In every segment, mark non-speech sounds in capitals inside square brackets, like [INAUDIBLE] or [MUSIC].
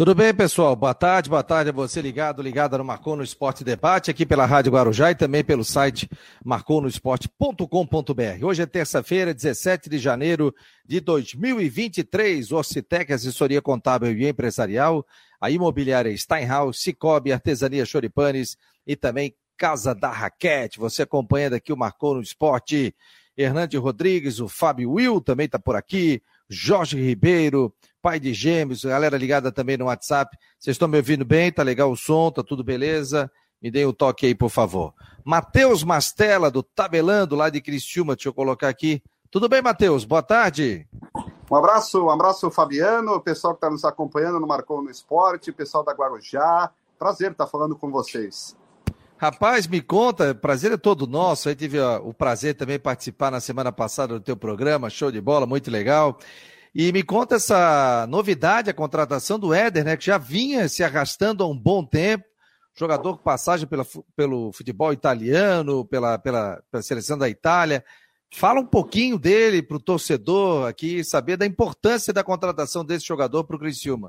Tudo bem, pessoal? Boa tarde, boa tarde a você ligado, ligada no Marcou no Esporte Debate, aqui pela Rádio Guarujá e também pelo site marconosport.com.br. Hoje é terça-feira, 17 de janeiro de 2023. Orcitec, assessoria contábil e empresarial, a imobiliária Steinhaus, Cicobi, Artesania Choripanes e também Casa da Raquete. Você acompanhando aqui o Marcou no Esporte. Hernande Rodrigues, o Fábio Will também está por aqui, Jorge Ribeiro, pai de gêmeos, galera ligada também no WhatsApp. Vocês estão me ouvindo bem? Tá legal o som? Tá tudo beleza? Me deem o um toque aí, por favor. Matheus Mastella, do Tabelando, lá de Criciúma, deixa eu colocar aqui. Tudo bem, Matheus? Boa tarde. Um abraço, um abraço, Fabiano, o pessoal que está nos acompanhando no Marcou no Esporte, pessoal da Guarujá. Prazer estar falando com vocês. Rapaz, me conta, prazer é todo nosso. Aí tive ó, o prazer também participar na semana passada do teu programa, show de bola, muito legal. E me conta essa novidade, a contratação do Éder, né? Que já vinha se arrastando há um bom tempo. Jogador com passagem pela, pelo futebol italiano, pela, pela, pela seleção da Itália. Fala um pouquinho dele para o torcedor aqui, saber da importância da contratação desse jogador para o Criciúma.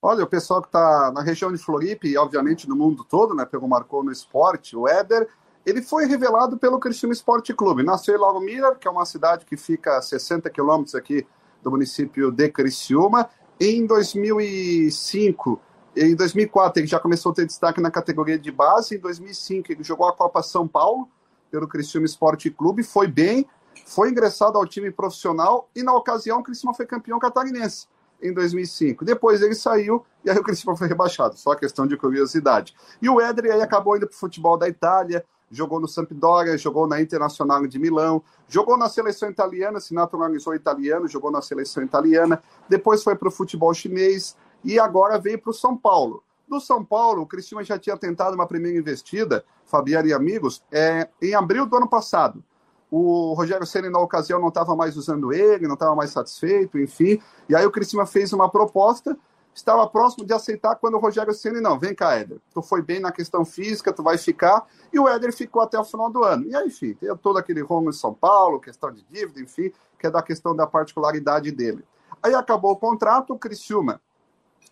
Olha, o pessoal que está na região de Floripa e, obviamente, no mundo todo, né, pelo Marcou no Esporte, o Éder, ele foi revelado pelo Criciúma Esporte Clube. Nasceu em Lago Miller, que é uma cidade que fica a 60 quilômetros aqui do município de Criciúma. Em 2005, em 2004 ele já começou a ter destaque na categoria de base. Em 2005 ele jogou a Copa São Paulo pelo Criciúma Esporte Clube, foi bem, foi ingressado ao time profissional e na ocasião o Criciúma foi campeão catarinense em 2005. Depois ele saiu e aí o Criciúma foi rebaixado, só questão de curiosidade. E o Éder aí acabou indo para o futebol da Itália, jogou no Sampdoria, jogou na Internacional de Milão, jogou na seleção italiana, se naturalizou italiano, jogou na seleção italiana, depois foi para o futebol chinês e agora veio para o São Paulo. Do São Paulo, o Cristiano já tinha tentado uma primeira investida, Fabiano e amigos, é, em abril do ano passado. O Rogério Senna, na ocasião, não estava mais usando ele, não estava mais satisfeito, enfim. E aí o Cristiano fez uma proposta estava próximo de aceitar quando o Rogério Ceni não, vem cá, Éder, tu foi bem na questão física, tu vai ficar, e o Éder ficou até o final do ano. E aí, enfim, tem todo aquele rumo em São Paulo, questão de dívida, enfim, que é da questão da particularidade dele. Aí acabou o contrato, o Criciúma,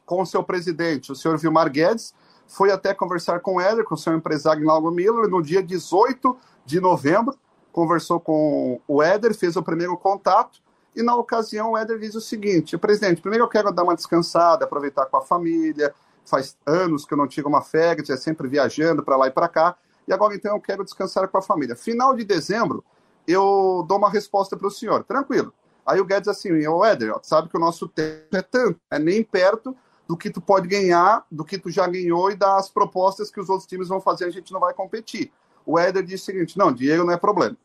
com o seu presidente, o senhor Vilmar Guedes, foi até conversar com o Éder, com o seu empresário Lago Miller, no dia 18 de novembro, conversou com o Éder, fez o primeiro contato, e na ocasião o Éder diz o seguinte: presidente, primeiro eu quero dar uma descansada, aproveitar com a família. Faz anos que eu não tiro uma férias, é sempre viajando para lá e para cá. E agora então eu quero descansar com a família. Final de dezembro, eu dou uma resposta para o senhor, tranquilo. Aí o Guedes assim, ô Éder, sabe que o nosso tempo é tanto, é nem perto do que tu pode ganhar, do que tu já ganhou e das propostas que os outros times vão fazer, a gente não vai competir. O Éder disse o seguinte: não, dinheiro não é problema.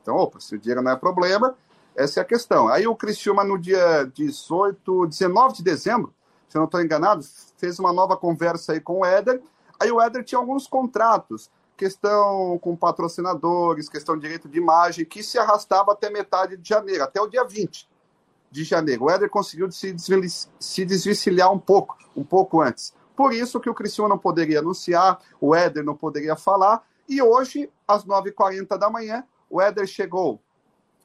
Então, opa, se o dinheiro não é problema, essa é a questão. Aí o Criciúma, no dia 18, 19 de dezembro, se eu não estou enganado, fez uma nova conversa aí com o Éder. Aí o Éder tinha alguns contratos, questão com patrocinadores, questão de direito de imagem, que se arrastava até metade de janeiro, até o dia 20 de janeiro. O Éder conseguiu se, se desvencilhar um pouco, um pouco antes. Por isso que o Criciúma não poderia anunciar, o Éder não poderia falar, e hoje, às 9h40 da manhã, o Éder chegou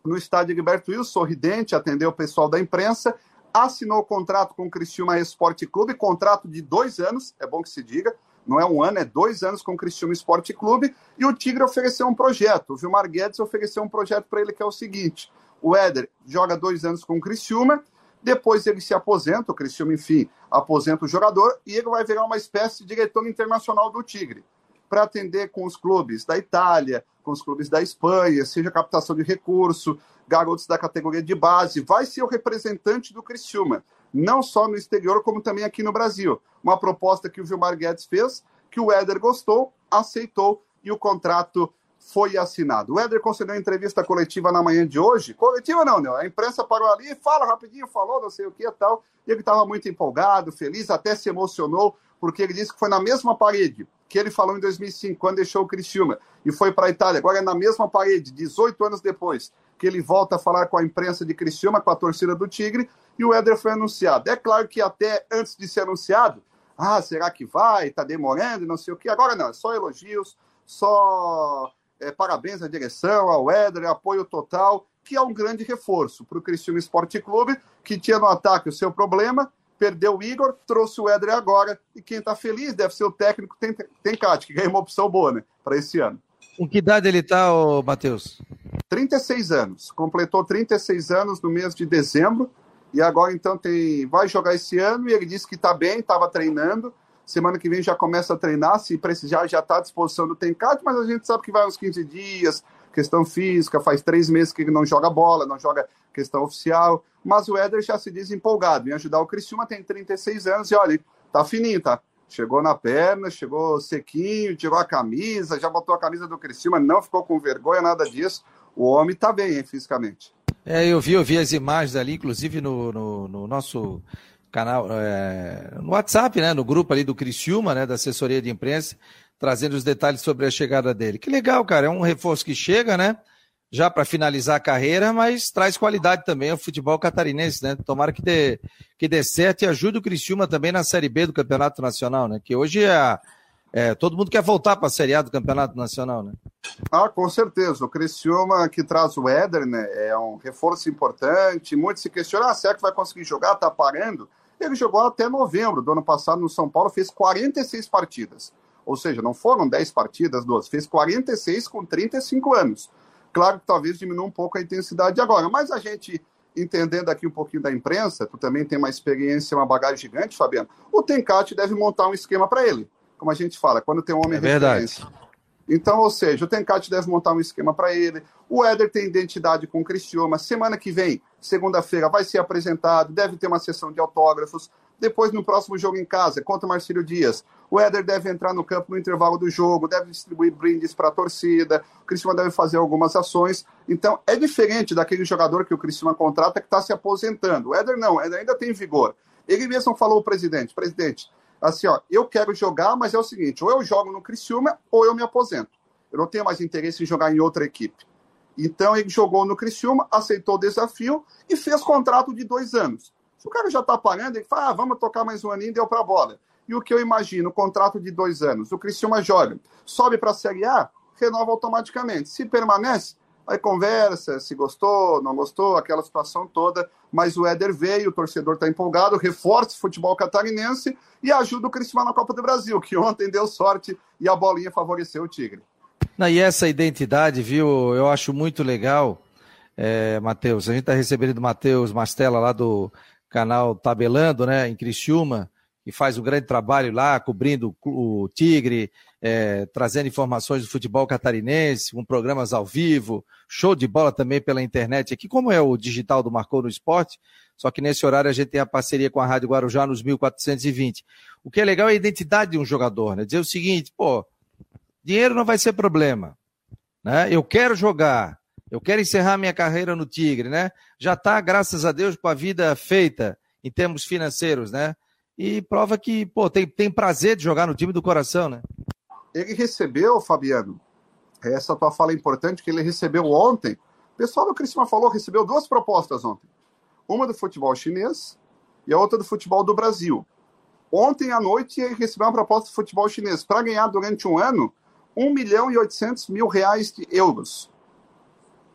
no estádio Gilberto Wilson, sorridente, atendeu o pessoal da imprensa, assinou o contrato com o Cristiúma Esporte Clube, contrato de dois anos, é bom que se diga, não é um ano, é dois anos com o Cristiúma Esporte Clube, e o Tigre ofereceu um projeto, o Vilmar Guedes ofereceu um projeto para ele que é o seguinte, o Éder joga dois anos com o Cristiúma, depois ele se aposenta, o Cristiúma, enfim, aposenta o jogador, e ele vai virar uma espécie de diretor internacional do Tigre para atender com os clubes da Itália, com os clubes da Espanha, seja captação de recurso, garotos da categoria de base, vai ser o representante do Criciúma, não só no exterior, como também aqui no Brasil. Uma proposta que o Vilmar Guedes fez, que o Éder gostou, aceitou e o contrato foi assinado. O Éder concedeu entrevista coletiva na manhã de hoje. Coletiva não, né? A imprensa parou ali, fala rapidinho, falou não sei o que e tal. E ele estava muito empolgado, feliz, até se emocionou, porque ele disse que foi na mesma parede que ele falou em 2005, quando deixou o Criciúma e foi para a Itália. Agora é na mesma parede, 18 anos depois, que ele volta a falar com a imprensa de Criciúma, com a torcida do Tigre, e o Éder foi anunciado. É claro que até antes de ser anunciado, ah, será que vai? Está demorando, não sei o quê. Agora não, é só elogios, só é, parabéns à direção, ao Éder, apoio total, que é um grande reforço para o Criciúma Esporte Clube, que tinha no ataque o seu problema, perdeu o Igor, trouxe o Éder agora, e quem está feliz deve ser o técnico tem, tem Cate, que ganhou uma opção boa, né, para esse ano. Com que idade ele está, Matheus? 36 anos. Completou 36 anos no mês de dezembro, e agora então tem, vai jogar esse ano, e ele disse que está bem, estava treinando, semana que vem já começa a treinar, se precisar já está à disposição do Tencate, mas a gente sabe que vai uns 15 dias, questão física, faz três meses que não joga bola, não joga questão oficial, mas o Éder já se diz empolgado em ajudar o Criciúma, tem 36 anos e olha, tá fininho, tá? Chegou na perna, chegou sequinho, tirou a camisa, já botou a camisa do Criciúma, não ficou com vergonha, nada disso. O homem tá bem, hein, fisicamente. É, eu vi, eu vi as imagens ali, inclusive no, no, no nosso canal, é, no WhatsApp, né, no grupo ali do Criciúma, né, da assessoria de imprensa, trazendo os detalhes sobre a chegada dele. Que legal, cara. É um reforço que chega, né? Já para finalizar a carreira, mas traz qualidade também ao futebol catarinense, né? Tomara que dê, que dê certo e ajude o Criciúma também na Série B do Campeonato Nacional, né? Que hoje é, é todo mundo quer voltar para a Série A do Campeonato Nacional, né? Ah, com certeza. O Criciúma que traz o Éder, né? É um reforço importante. Muitos se questionam, ah, será que vai conseguir jogar? Tá parando? Ele jogou até novembro do ano passado no São Paulo, fez 46 partidas. Ou seja, não foram 10 partidas, 12, fez 46 com 35 anos. Claro que talvez diminua um pouco a intensidade agora, mas a gente entendendo aqui um pouquinho da imprensa, tu também tem uma experiência, uma bagagem gigante, Fabiano. O Tencate deve montar um esquema para ele. Como a gente fala, quando tem um homem é referência. Verdade. Então, ou seja, o Tencate deve montar um esquema para ele. O Éder tem identidade com o Cristioma. Semana que vem, segunda-feira, vai ser apresentado, deve ter uma sessão de autógrafos. Depois, no próximo jogo em casa, contra o Marcílio Dias, o Éder deve entrar no campo no intervalo do jogo, deve distribuir brindes para a torcida, o Cristiano deve fazer algumas ações. Então, é diferente daquele jogador que o Cristiano contrata que está se aposentando. O Éder não, Éder ainda tem vigor. Ele mesmo falou presidente, presidente, assim, ó, eu quero jogar, mas é o seguinte, ou eu jogo no Criciúma ou eu me aposento. Eu não tenho mais interesse em jogar em outra equipe. Então ele jogou no Criciúma, aceitou o desafio e fez contrato de dois anos. Se o cara já está pagando, ele fala, ah, vamos tocar mais um aninho, deu para a bola. E o que eu imagino, contrato de dois anos, o Criciúma joga, sobe para a Série A, renova automaticamente. Se permanece, aí conversa, se gostou, não gostou, aquela situação toda. Mas o Éder veio, o torcedor está empolgado, reforça o futebol catarinense e ajuda o Criciúma na Copa do Brasil, que ontem deu sorte e a bolinha favoreceu o Tigre. Não, e essa identidade, viu, eu acho muito legal, é, Matheus. A gente está recebendo o Matheus Mastella lá do canal Tabelando, né, em Criciúma, e faz um grande trabalho lá, cobrindo o Tigre, é, trazendo informações do futebol catarinense, com programas ao vivo, show de bola também pela internet aqui, como é o digital do Marcou no Esporte, só que nesse horário a gente tem a parceria com a Rádio Guarujá nos 1420. O que é legal é a identidade de um jogador, né? Dizer o seguinte, pô, dinheiro não vai ser problema, né? Eu quero jogar, eu quero encerrar minha carreira no Tigre, né? Já está, graças a Deus, com a vida feita em termos financeiros, né? E prova que, pô, tem, tem prazer de jogar no time do coração, né? Ele recebeu, Fabiano, essa tua fala é importante, que ele recebeu ontem. O pessoal do Cristina falou, recebeu duas propostas ontem. Uma do futebol chinês e a outra do futebol do Brasil. Ontem à noite ele recebeu uma proposta do futebol chinês para ganhar durante um ano 1 milhão e 800 mil reais de euros.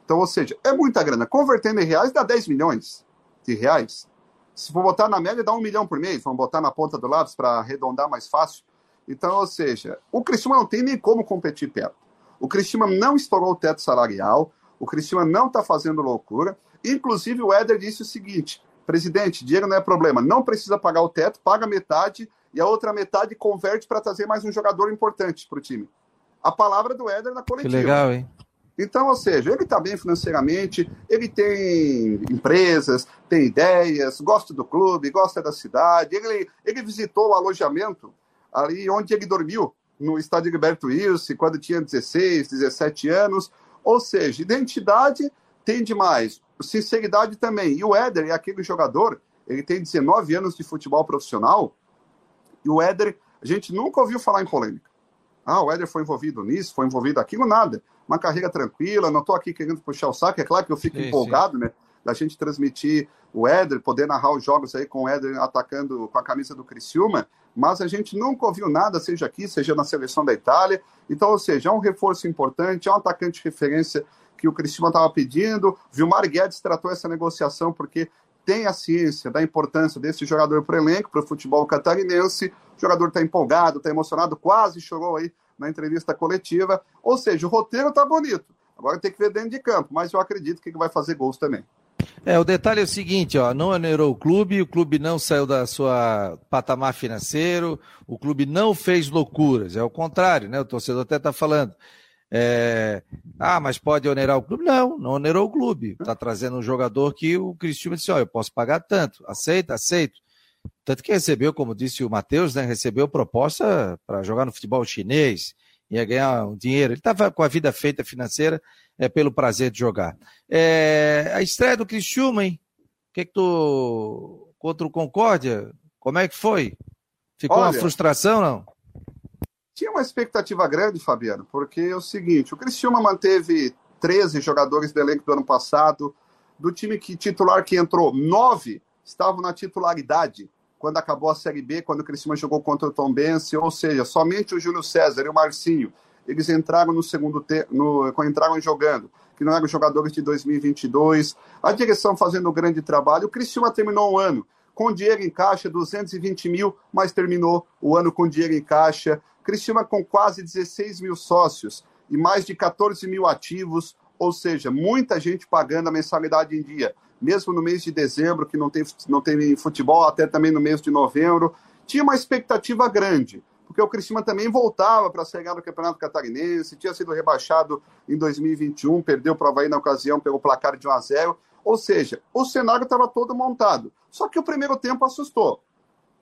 Então, ou seja, é muita grana. Convertendo em reais dá 10 milhões de reais. Se for botar na média, dá um milhão por mês. Vamos botar na ponta do lápis para arredondar mais fácil. Então, ou seja, o Cristiano não tem nem como competir perto. O Cristiano não estourou o teto salarial. O Cristiano não está fazendo loucura. Inclusive, o Éder disse o seguinte: presidente, dinheiro não é problema. Não precisa pagar o teto, paga metade e a outra metade converte para trazer mais um jogador importante para o time. A palavra do Éder na coletiva. Que legal, hein? Então, ou seja, ele está bem financeiramente, ele tem empresas, tem ideias, gosta do clube, gosta da cidade. Ele, ele visitou o alojamento ali onde ele dormiu, no estádio Gilberto Wilson, quando tinha 16, 17 anos. Ou seja, identidade tem demais, sinceridade também. E o Éder é aquele jogador, ele tem 19 anos de futebol profissional, e o Éder, a gente nunca ouviu falar em polêmica. Ah, o Éder foi envolvido nisso, foi envolvido aquilo, nada. Uma carreira tranquila, não estou aqui querendo puxar o saco, é claro que eu fico sim, empolgado, sim. né? Da gente transmitir o Éder, poder narrar os jogos aí com o Éder atacando com a camisa do Criciúma, mas a gente nunca ouviu nada, seja aqui, seja na seleção da Itália. Então, ou seja, é um reforço importante, é um atacante de referência que o Criciúma estava pedindo. Vilmar Guedes tratou essa negociação porque tem a ciência da importância desse jogador para o elenco, para o futebol catarinense. O jogador está empolgado, está emocionado, quase chorou aí na entrevista coletiva. Ou seja, o roteiro está bonito. Agora tem que ver dentro de campo, mas eu acredito que ele vai fazer gols também. É, o detalhe é o seguinte, ó, não onerou o clube, o clube não saiu da sua patamar financeiro, o clube não fez loucuras, é o contrário, né? O torcedor até está falando. É, ah, mas pode onerar o clube? Não, não onerou o clube. Está trazendo um jogador que o Cristiano disse: ó, eu posso pagar tanto. Aceita? Aceito. Tanto que recebeu, como disse o Matheus, né, recebeu proposta para jogar no futebol chinês, ia ganhar um dinheiro. Ele estava com a vida feita financeira é, pelo prazer de jogar. É, a estreia do Cristiúma, hein? O que, que tu. Contra o Concórdia, como é que foi? Ficou Olha, uma frustração, não? Tinha uma expectativa grande, Fabiano, porque é o seguinte: o Cristiúma manteve 13 jogadores do elenco do ano passado. Do time que titular que entrou, nove estavam na titularidade quando acabou a Série B, quando o Cristiúma jogou contra o Tom Bense, ou seja, somente o Júlio César e o Marcinho, eles entraram no segundo tempo, entraram jogando, que não eram jogadores de 2022. A direção fazendo um grande trabalho. O Cristiúma terminou o ano com dinheiro em caixa, 220 mil, mas terminou o ano com dinheiro em caixa. Criciúma com quase 16 mil sócios e mais de 14 mil ativos, ou seja, muita gente pagando a mensalidade em dia, mesmo no mês de dezembro, que não tem, não tem futebol, até também no mês de novembro. Tinha uma expectativa grande, porque o Criciúma também voltava para chegar no Campeonato Catarinense, tinha sido rebaixado em 2021, perdeu para o Havaí na ocasião pelo placar de 1 a 0 ou seja, o cenário estava todo montado. Só que o primeiro tempo assustou.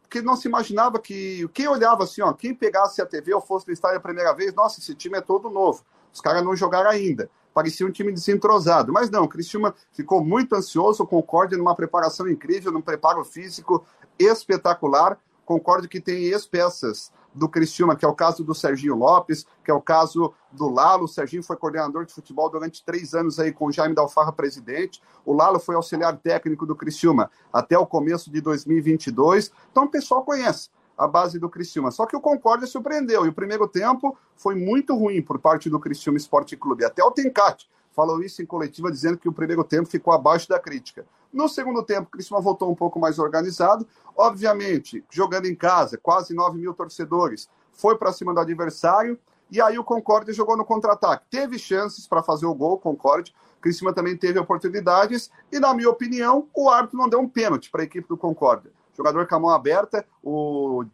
Porque não se imaginava que. Quem olhava assim, ó, quem pegasse a TV ou fosse no estádio a primeira vez, nossa, esse time é todo novo. Os caras não jogaram ainda. Parecia um time desentrosado. Mas não, o Cristiúma ficou muito ansioso, concorde numa preparação incrível, num preparo físico espetacular. Concordo que tem ex-peças do Cristiúma, que é o caso do Serginho Lopes, que é o caso do Lalo. O Serginho foi coordenador de futebol durante três anos aí com o Jaime Dalfarra presidente. O Lalo foi auxiliar técnico do Cristiúma até o começo de 2022. Então o pessoal conhece a base do Criciúma. Só que o Concórdia surpreendeu. E o primeiro tempo foi muito ruim por parte do Criciúma Esporte Clube. Até o Tencate falou isso em coletiva, dizendo que o primeiro tempo ficou abaixo da crítica. No segundo tempo, o Criciúma voltou um pouco mais organizado. Obviamente, jogando em casa, quase 9 mil torcedores, foi para cima do adversário. E aí o Concorde jogou no contra-ataque. Teve chances para fazer o gol, Concorde. O Criciúma também teve oportunidades. E, na minha opinião, o árbitro não deu um pênalti para a equipe do Concorde. Jogador com a mão aberta, o,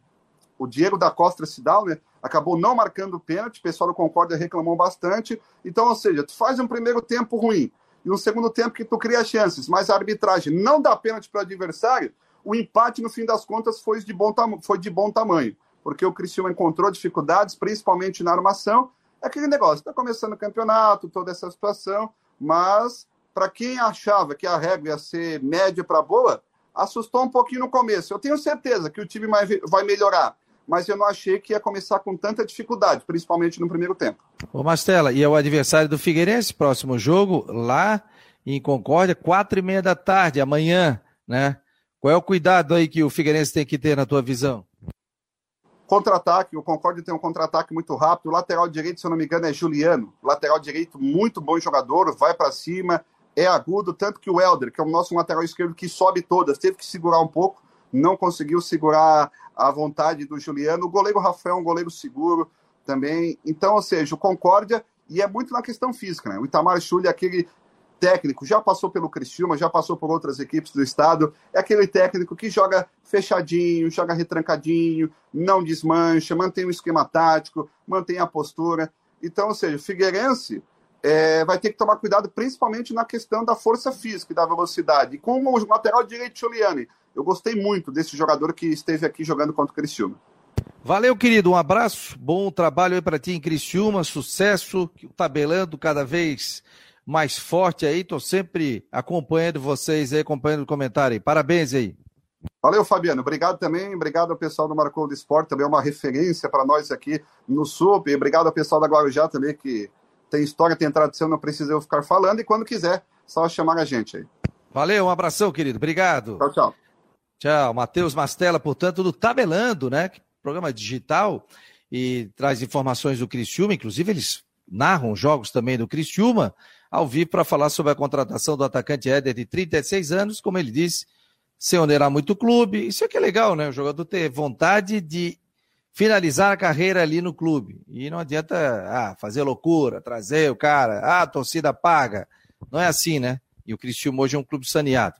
o Diego da Costa Cidal, né? Acabou não marcando o pênalti. O pessoal do Concórdia reclamou bastante. Então, ou seja, tu faz um primeiro tempo ruim e um segundo tempo que tu cria chances, mas a arbitragem não dá pênalti para o adversário, o empate, no fim das contas, foi de bom, foi de bom tamanho, porque o Cristiano encontrou dificuldades, principalmente na armação. É aquele negócio, está começando o campeonato, toda essa situação, mas para quem achava que a regra ia ser média para boa, assustou um pouquinho no começo. Eu tenho certeza que o time vai melhorar mas eu não achei que ia começar com tanta dificuldade, principalmente no primeiro tempo. Ô Mastela, e é o adversário do Figueirense, próximo jogo, lá em Concórdia, quatro e meia da tarde, amanhã, né? Qual é o cuidado aí que o Figueirense tem que ter na tua visão? Contra-ataque, o Concórdia tem um contra-ataque muito rápido. O lateral direito, se eu não me engano, é Juliano. lateral direito, muito bom jogador, vai para cima, é agudo. Tanto que o Helder, que é o nosso lateral esquerdo que sobe todas, teve que segurar um pouco, não conseguiu segurar a vontade do Juliano. O goleiro Rafael é um goleiro seguro também. Então, ou seja, o Concórdia, e é muito na questão física, né? O Itamar Chuli é aquele técnico, já passou pelo Criciúma, já passou por outras equipes do estado, é aquele técnico que joga fechadinho, joga retrancadinho, não desmancha, mantém o esquema tático, mantém a postura. Então, ou seja, o Figueirense é, vai ter que tomar cuidado principalmente na questão da força física e da velocidade. E com o lateral direito Juliani, eu gostei muito desse jogador que esteve aqui jogando contra o Criciúma. Valeu, querido. Um abraço. Bom trabalho aí para ti em Criciúma. Sucesso. Tabelando cada vez mais forte aí. Tô sempre acompanhando vocês aí, acompanhando o comentário aí. Parabéns aí. Valeu, Fabiano. Obrigado também. Obrigado ao pessoal do Marcou do Esporte, também é uma referência para nós aqui no SUP. Obrigado ao pessoal da Guarujá também, que tem história, tem tradição, não precisa eu ficar falando. E quando quiser, só chamar a gente aí. Valeu, um abração, querido. Obrigado. Tchau, tchau. Tchau, Matheus Mastella, portanto, do Tabelando, né? Programa digital e traz informações do Criciúma, inclusive eles narram jogos também do Criciúma, ao vivo para falar sobre a contratação do atacante Éder de 36 anos, como ele disse, sem onerar muito o clube. Isso é que é legal, né? O jogador ter vontade de finalizar a carreira ali no clube. E não adianta ah, fazer loucura, trazer o cara, ah, a torcida paga. Não é assim, né? E o Cristiano hoje é um clube saneado.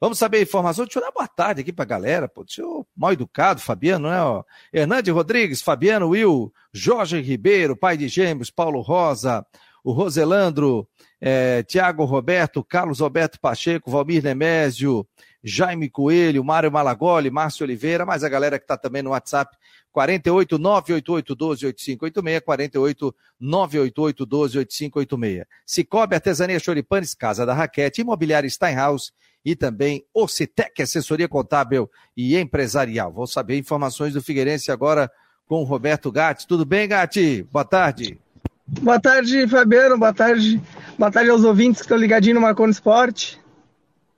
Vamos saber a informação. Deixa eu dar boa tarde aqui pra galera. Pô, deixa eu, mal educado, Fabiano, né? Ó. Hernande Rodrigues, Fabiano Will, Jorge Ribeiro, pai de gêmeos, Paulo Rosa, o Roselandro, é, Tiago Roberto, Carlos Roberto Pacheco, Valmir Nemésio, Jaime Coelho, Mário Malagoli, Márcio Oliveira, mas a galera que está também no WhatsApp, 48 988 12 8586, 48 988 12 8586. Cicobi Artesania Choripanes, Casa da Raquete, Imobiliária Steinhaus e também Ocitec, assessoria contábil e empresarial. Vou saber informações do Figueirense agora com o Roberto Gatti. Tudo bem, Gatti? Boa tarde. Boa tarde, Fabiano. Boa tarde. Boa tarde aos ouvintes que estão ligadinhos no Marconi Esporte.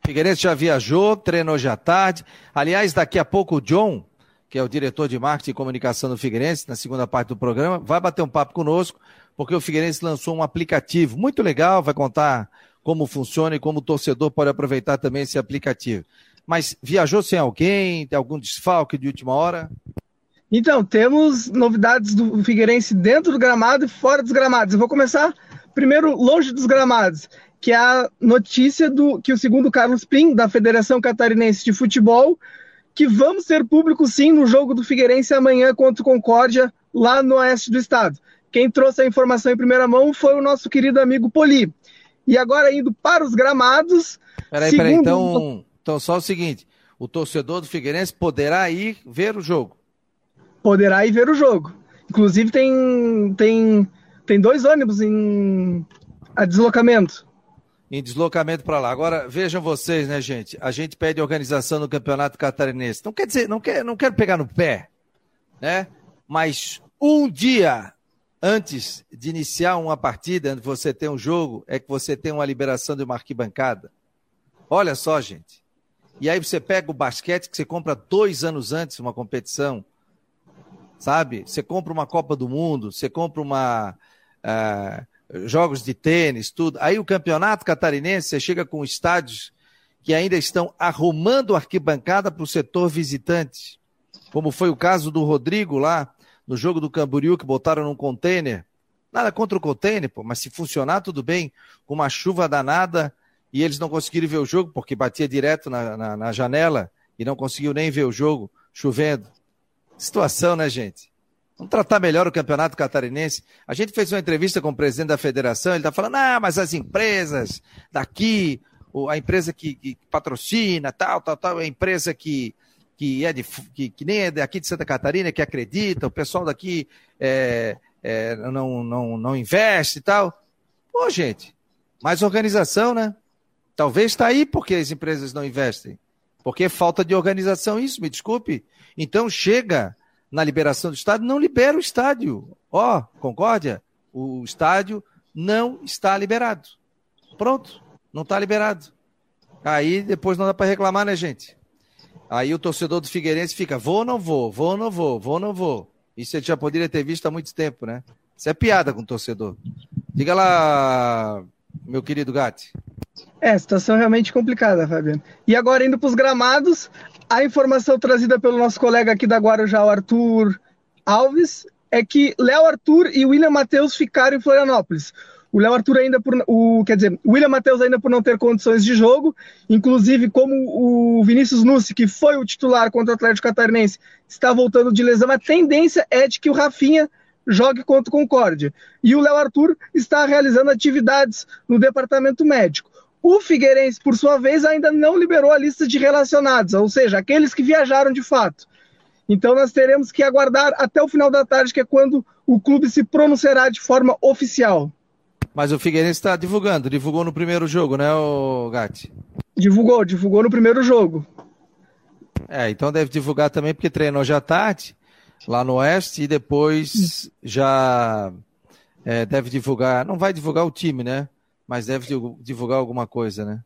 Figueirense já viajou, treinou já tarde. Aliás, daqui a pouco o John que é o diretor de marketing e comunicação do Figueirense, na segunda parte do programa, vai bater um papo conosco, porque o Figueirense lançou um aplicativo muito legal, vai contar como funciona e como o torcedor pode aproveitar também esse aplicativo. Mas viajou sem alguém? Tem algum desfalque de última hora? Então, temos novidades do Figueirense dentro do gramado e fora dos gramados. Eu vou começar primeiro longe dos gramados, que é a notícia do que o segundo Carlos Pim, da Federação Catarinense de Futebol, que vamos ter público sim no jogo do Figueirense amanhã contra o Concórdia, lá no oeste do estado. Quem trouxe a informação em primeira mão foi o nosso querido amigo Poli. E agora indo para os gramados. Peraí, segundo... peraí, então, então só o seguinte: o torcedor do Figueirense poderá ir ver o jogo. Poderá ir ver o jogo. Inclusive tem, tem, tem dois ônibus em a deslocamento em deslocamento para lá. Agora, vejam vocês, né, gente? A gente pede organização no Campeonato Catarinense. Não quer dizer, não, quer, não quero pegar no pé, né? Mas um dia antes de iniciar uma partida, antes de você ter um jogo, é que você tem uma liberação de uma arquibancada. Olha só, gente. E aí você pega o basquete que você compra dois anos antes uma competição, sabe? Você compra uma Copa do Mundo, você compra uma. Uh, jogos de tênis, tudo. Aí o campeonato catarinense, você chega com estádios que ainda estão arrumando arquibancada para o setor visitante, como foi o caso do Rodrigo lá no jogo do Camboriú, que botaram num container. Nada contra o container, pô, mas se funcionar, tudo bem. Com uma chuva danada e eles não conseguiram ver o jogo porque batia direto na, na, na janela e não conseguiu nem ver o jogo chovendo. Situação, né, gente? Vamos tratar melhor o campeonato catarinense. A gente fez uma entrevista com o presidente da federação, ele está falando, ah, mas as empresas daqui, a empresa que, que, patrocina, tal, tal, tal, a empresa que, que, é de, que, que nem é daqui de Santa Catarina, que acredita, o pessoal daqui é, é, não, não, não investe e tal. Pô, gente, mais organização, né? Talvez está aí porque as empresas não investem. Porque é falta de organização isso, me desculpe. Então chega na liberação do estádio, não libera o estádio. Ó, oh, concórdia? O estádio não está liberado. Pronto, não está liberado. Aí depois não dá para reclamar, né, gente? Aí o torcedor do Figueirense fica, vou ou não vou, vou ou não vou, vou ou não vou. Isso ele já poderia ter visto há muito tempo, né? Isso é piada com o torcedor. Diga lá, meu querido Gatti. É, situação realmente complicada, Fabiano. E agora, indo para os gramados, a informação trazida pelo nosso colega aqui da Guarujá, o Arthur Alves, é que Léo Arthur e William Matheus ficaram em Florianópolis. O Léo Arthur ainda por o, quer dizer, o William Matheus ainda por não ter condições de jogo, inclusive como o Vinícius Nussi, que foi o titular contra o Atlético Catarinense, está voltando de lesão, a tendência é de que o Rafinha jogue contra o Concórdia. E o Léo Arthur está realizando atividades no departamento médico. O Figueirense, por sua vez, ainda não liberou a lista de relacionados, ou seja, aqueles que viajaram de fato. Então nós teremos que aguardar até o final da tarde, que é quando o clube se pronunciará de forma oficial. Mas o Figueirense está divulgando, divulgou no primeiro jogo, né, o Gatti? Divulgou, divulgou no primeiro jogo. É, então deve divulgar também porque treinou já tarde, lá no Oeste, e depois já é, deve divulgar, não vai divulgar o time, né? Mas deve divulgar alguma coisa, né?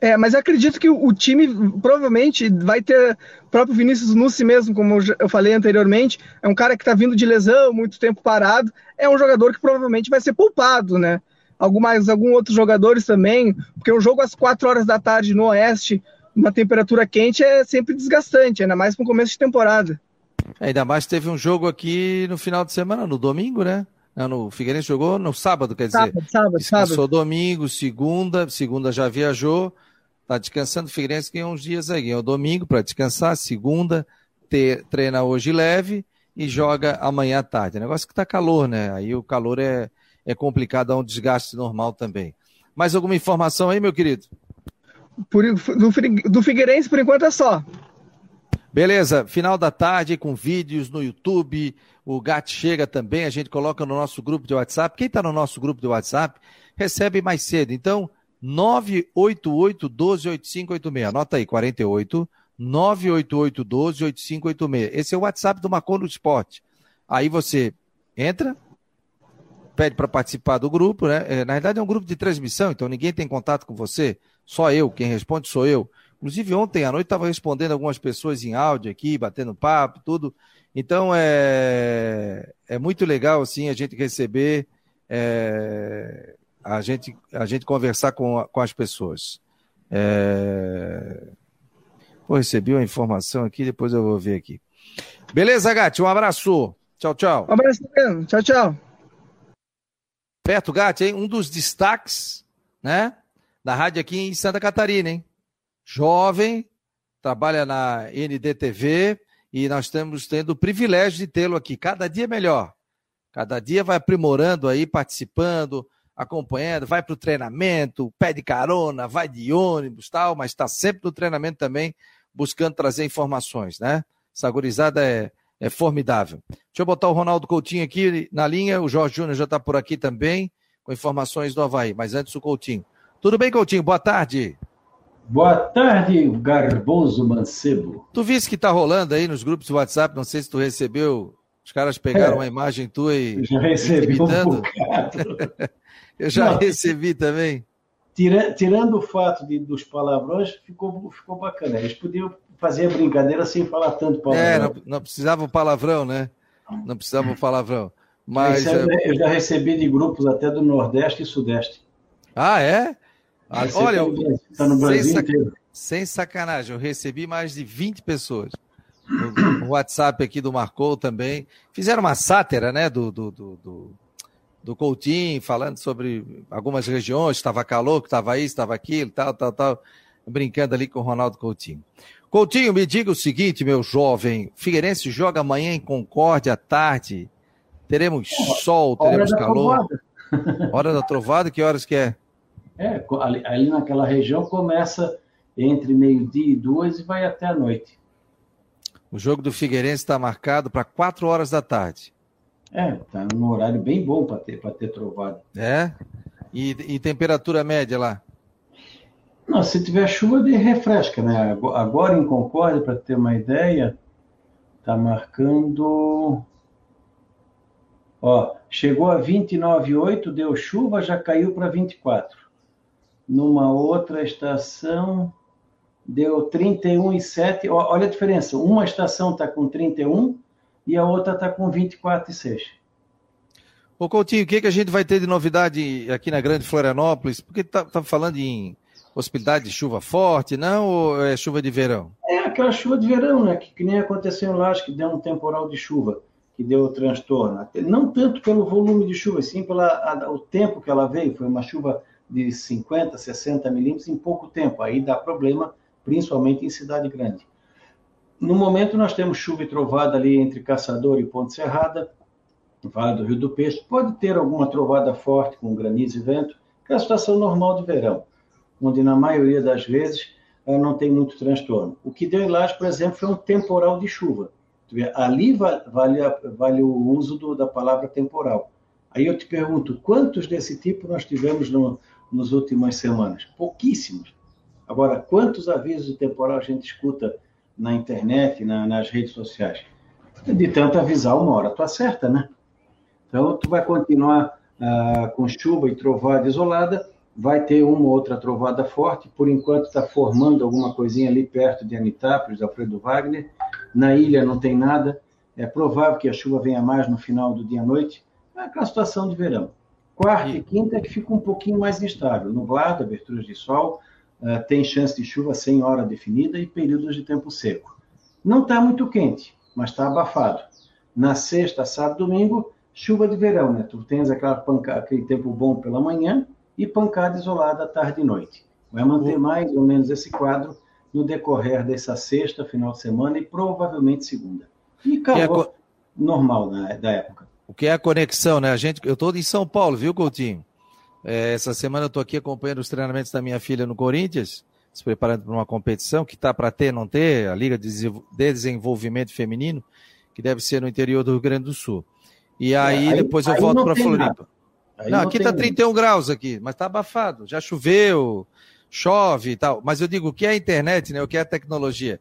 É, mas acredito que o time provavelmente vai ter o próprio Vinícius Nussi mesmo, como eu falei anteriormente, é um cara que está vindo de lesão, muito tempo parado, é um jogador que provavelmente vai ser poupado, né? Algumas, alguns outros jogadores também, porque o jogo às 4 horas da tarde no Oeste uma temperatura quente é sempre desgastante, ainda mais no começo de temporada. É, ainda mais teve um jogo aqui no final de semana, no domingo, né? Não, no Figueirense jogou no sábado, quer dizer. Sábado, sábado, descansou sábado. domingo, segunda, segunda já viajou, tá descansando. O Figueirense ganhou uns dias aí, ganhou domingo para descansar, segunda, ter, treina hoje leve e joga amanhã à tarde. negócio que tá calor, né? Aí o calor é, é complicado, é um desgaste normal também. Mais alguma informação aí, meu querido? Por, do, do Figueirense, por enquanto, é só. Beleza, final da tarde com vídeos no YouTube. O GAT chega também, a gente coloca no nosso grupo de WhatsApp. Quem está no nosso grupo de WhatsApp recebe mais cedo. Então, 988 12 8586. Anota aí, 48 988 12 8586. Esse é o WhatsApp do Marcon do Esporte. Aí você entra, pede para participar do grupo, né? É, na verdade é um grupo de transmissão, então ninguém tem contato com você, só eu, quem responde sou eu. Inclusive ontem à noite estava respondendo algumas pessoas em áudio aqui, batendo papo, tudo. Então é, é muito legal assim a gente receber, é, a gente a gente conversar com, com as pessoas. É... Pô, recebi uma informação aqui, depois eu vou ver aqui. Beleza, Gatti? Um abraço. Tchau, tchau. Um abraço, tchau, tchau. Perto, Gatti, hein? Um dos destaques, né? Da rádio aqui em Santa Catarina, hein? Jovem, trabalha na NDTV e nós estamos tendo o privilégio de tê-lo aqui. Cada dia melhor. Cada dia vai aprimorando aí, participando, acompanhando, vai para o treinamento, pede carona, vai de ônibus tal, mas está sempre no treinamento também, buscando trazer informações, né? Essa gurizada é, é formidável. Deixa eu botar o Ronaldo Coutinho aqui na linha, o Jorge Júnior já está por aqui também, com informações do Havaí, mas antes o Coutinho. Tudo bem, Coutinho? Boa tarde. Boa tarde, Garboso Mancebo. Tu viste que tá rolando aí nos grupos do WhatsApp, não sei se tu recebeu, os caras pegaram é, uma imagem tua e... Já recebi um [LAUGHS] Eu já não, recebi também. Tira, tirando o fato de, dos palavrões, ficou, ficou bacana. Eles podiam fazer a brincadeira sem falar tanto palavrão. É, não, não precisava o palavrão, né? Não precisava o palavrão. Mas, é, eu já recebi de grupos até do Nordeste e Sudeste. Ah, é? Ah, olha, tá no Brasil sem, inteiro. sem sacanagem, eu recebi mais de 20 pessoas. O WhatsApp aqui do Marcou também. Fizeram uma sátira, né, do, do, do, do, do Coutinho, falando sobre algumas regiões, estava calor, que estava isso, estava aquilo, tal, tal, tal, brincando ali com o Ronaldo Coutinho. Coutinho, me diga o seguinte, meu jovem, Figueirense joga amanhã em Concórdia à tarde, teremos sol, teremos Hora calor. Hora da trovada, que horas que é? É, ali, ali naquela região começa entre meio-dia e duas e vai até a noite. O jogo do Figueirense está marcado para quatro horas da tarde. É, tá num horário bem bom para ter, ter trovado. É? E, e, temperatura média lá? Não, se tiver chuva, de refresca, né? Agora em Concórdia, para ter uma ideia, tá marcando. Ó, chegou a 29,8, deu chuva, já caiu para 24. Numa outra estação, deu 31,7. Olha a diferença. Uma estação está com 31 e a outra está com 24,6. Ô Coutinho, o que, que a gente vai ter de novidade aqui na Grande Florianópolis? Porque está tá falando em possibilidade de chuva forte, não? Ou é chuva de verão? É aquela chuva de verão, né? Que, que nem aconteceu lá, acho que deu um temporal de chuva, que deu transtorno. Não tanto pelo volume de chuva, sim pelo o tempo que ela veio. Foi uma chuva de 50, 60 milímetros em pouco tempo. Aí dá problema, principalmente em cidade grande. No momento, nós temos chuva e trovada ali entre Caçador e Ponte Serrada, Vale do Rio do Peixe. Pode ter alguma trovada forte com granizo e vento, que é a situação normal de verão, onde na maioria das vezes eh, não tem muito transtorno. O que deu em por exemplo, foi um temporal de chuva. Ali vale, vale o uso do, da palavra temporal. Aí eu te pergunto, quantos desse tipo nós tivemos no, nas últimas semanas? Pouquíssimos. Agora, quantos avisos de temporal a gente escuta na internet, na, nas redes sociais. De tanto avisar, uma hora tu acerta, né? Então, tu vai continuar ah, com chuva e trovada isolada, vai ter uma ou outra trovada forte, por enquanto está formando alguma coisinha ali perto de Anitápolis, Alfredo Wagner, na ilha não tem nada, é provável que a chuva venha mais no final do dia à noite, é aquela situação de verão. Quarta e quinta é que fica um pouquinho mais instável, nublado, aberturas de sol, uh, tem chance de chuva sem hora definida e períodos de tempo seco. Não está muito quente, mas está abafado. Na sexta, sábado, domingo, chuva de verão, né? Tu tens aquela pancada, aquele tempo bom pela manhã e pancada isolada tarde e noite. Vai manter mais ou menos esse quadro no decorrer dessa sexta, final de semana e provavelmente segunda. E calor é normal né, da época. O que é a conexão, né? A gente, eu estou em São Paulo, viu, Coutinho? É, essa semana eu estou aqui acompanhando os treinamentos da minha filha no Corinthians, se preparando para uma competição que está para ter, não ter, a Liga de Desenvolvimento Feminino, que deve ser no interior do Rio Grande do Sul. E aí, é, aí depois eu volto para Floripa. Não, não, aqui está 31 nada. graus aqui, mas está abafado. Já choveu, chove e tal. Mas eu digo, o que é a internet, né? O que é a tecnologia?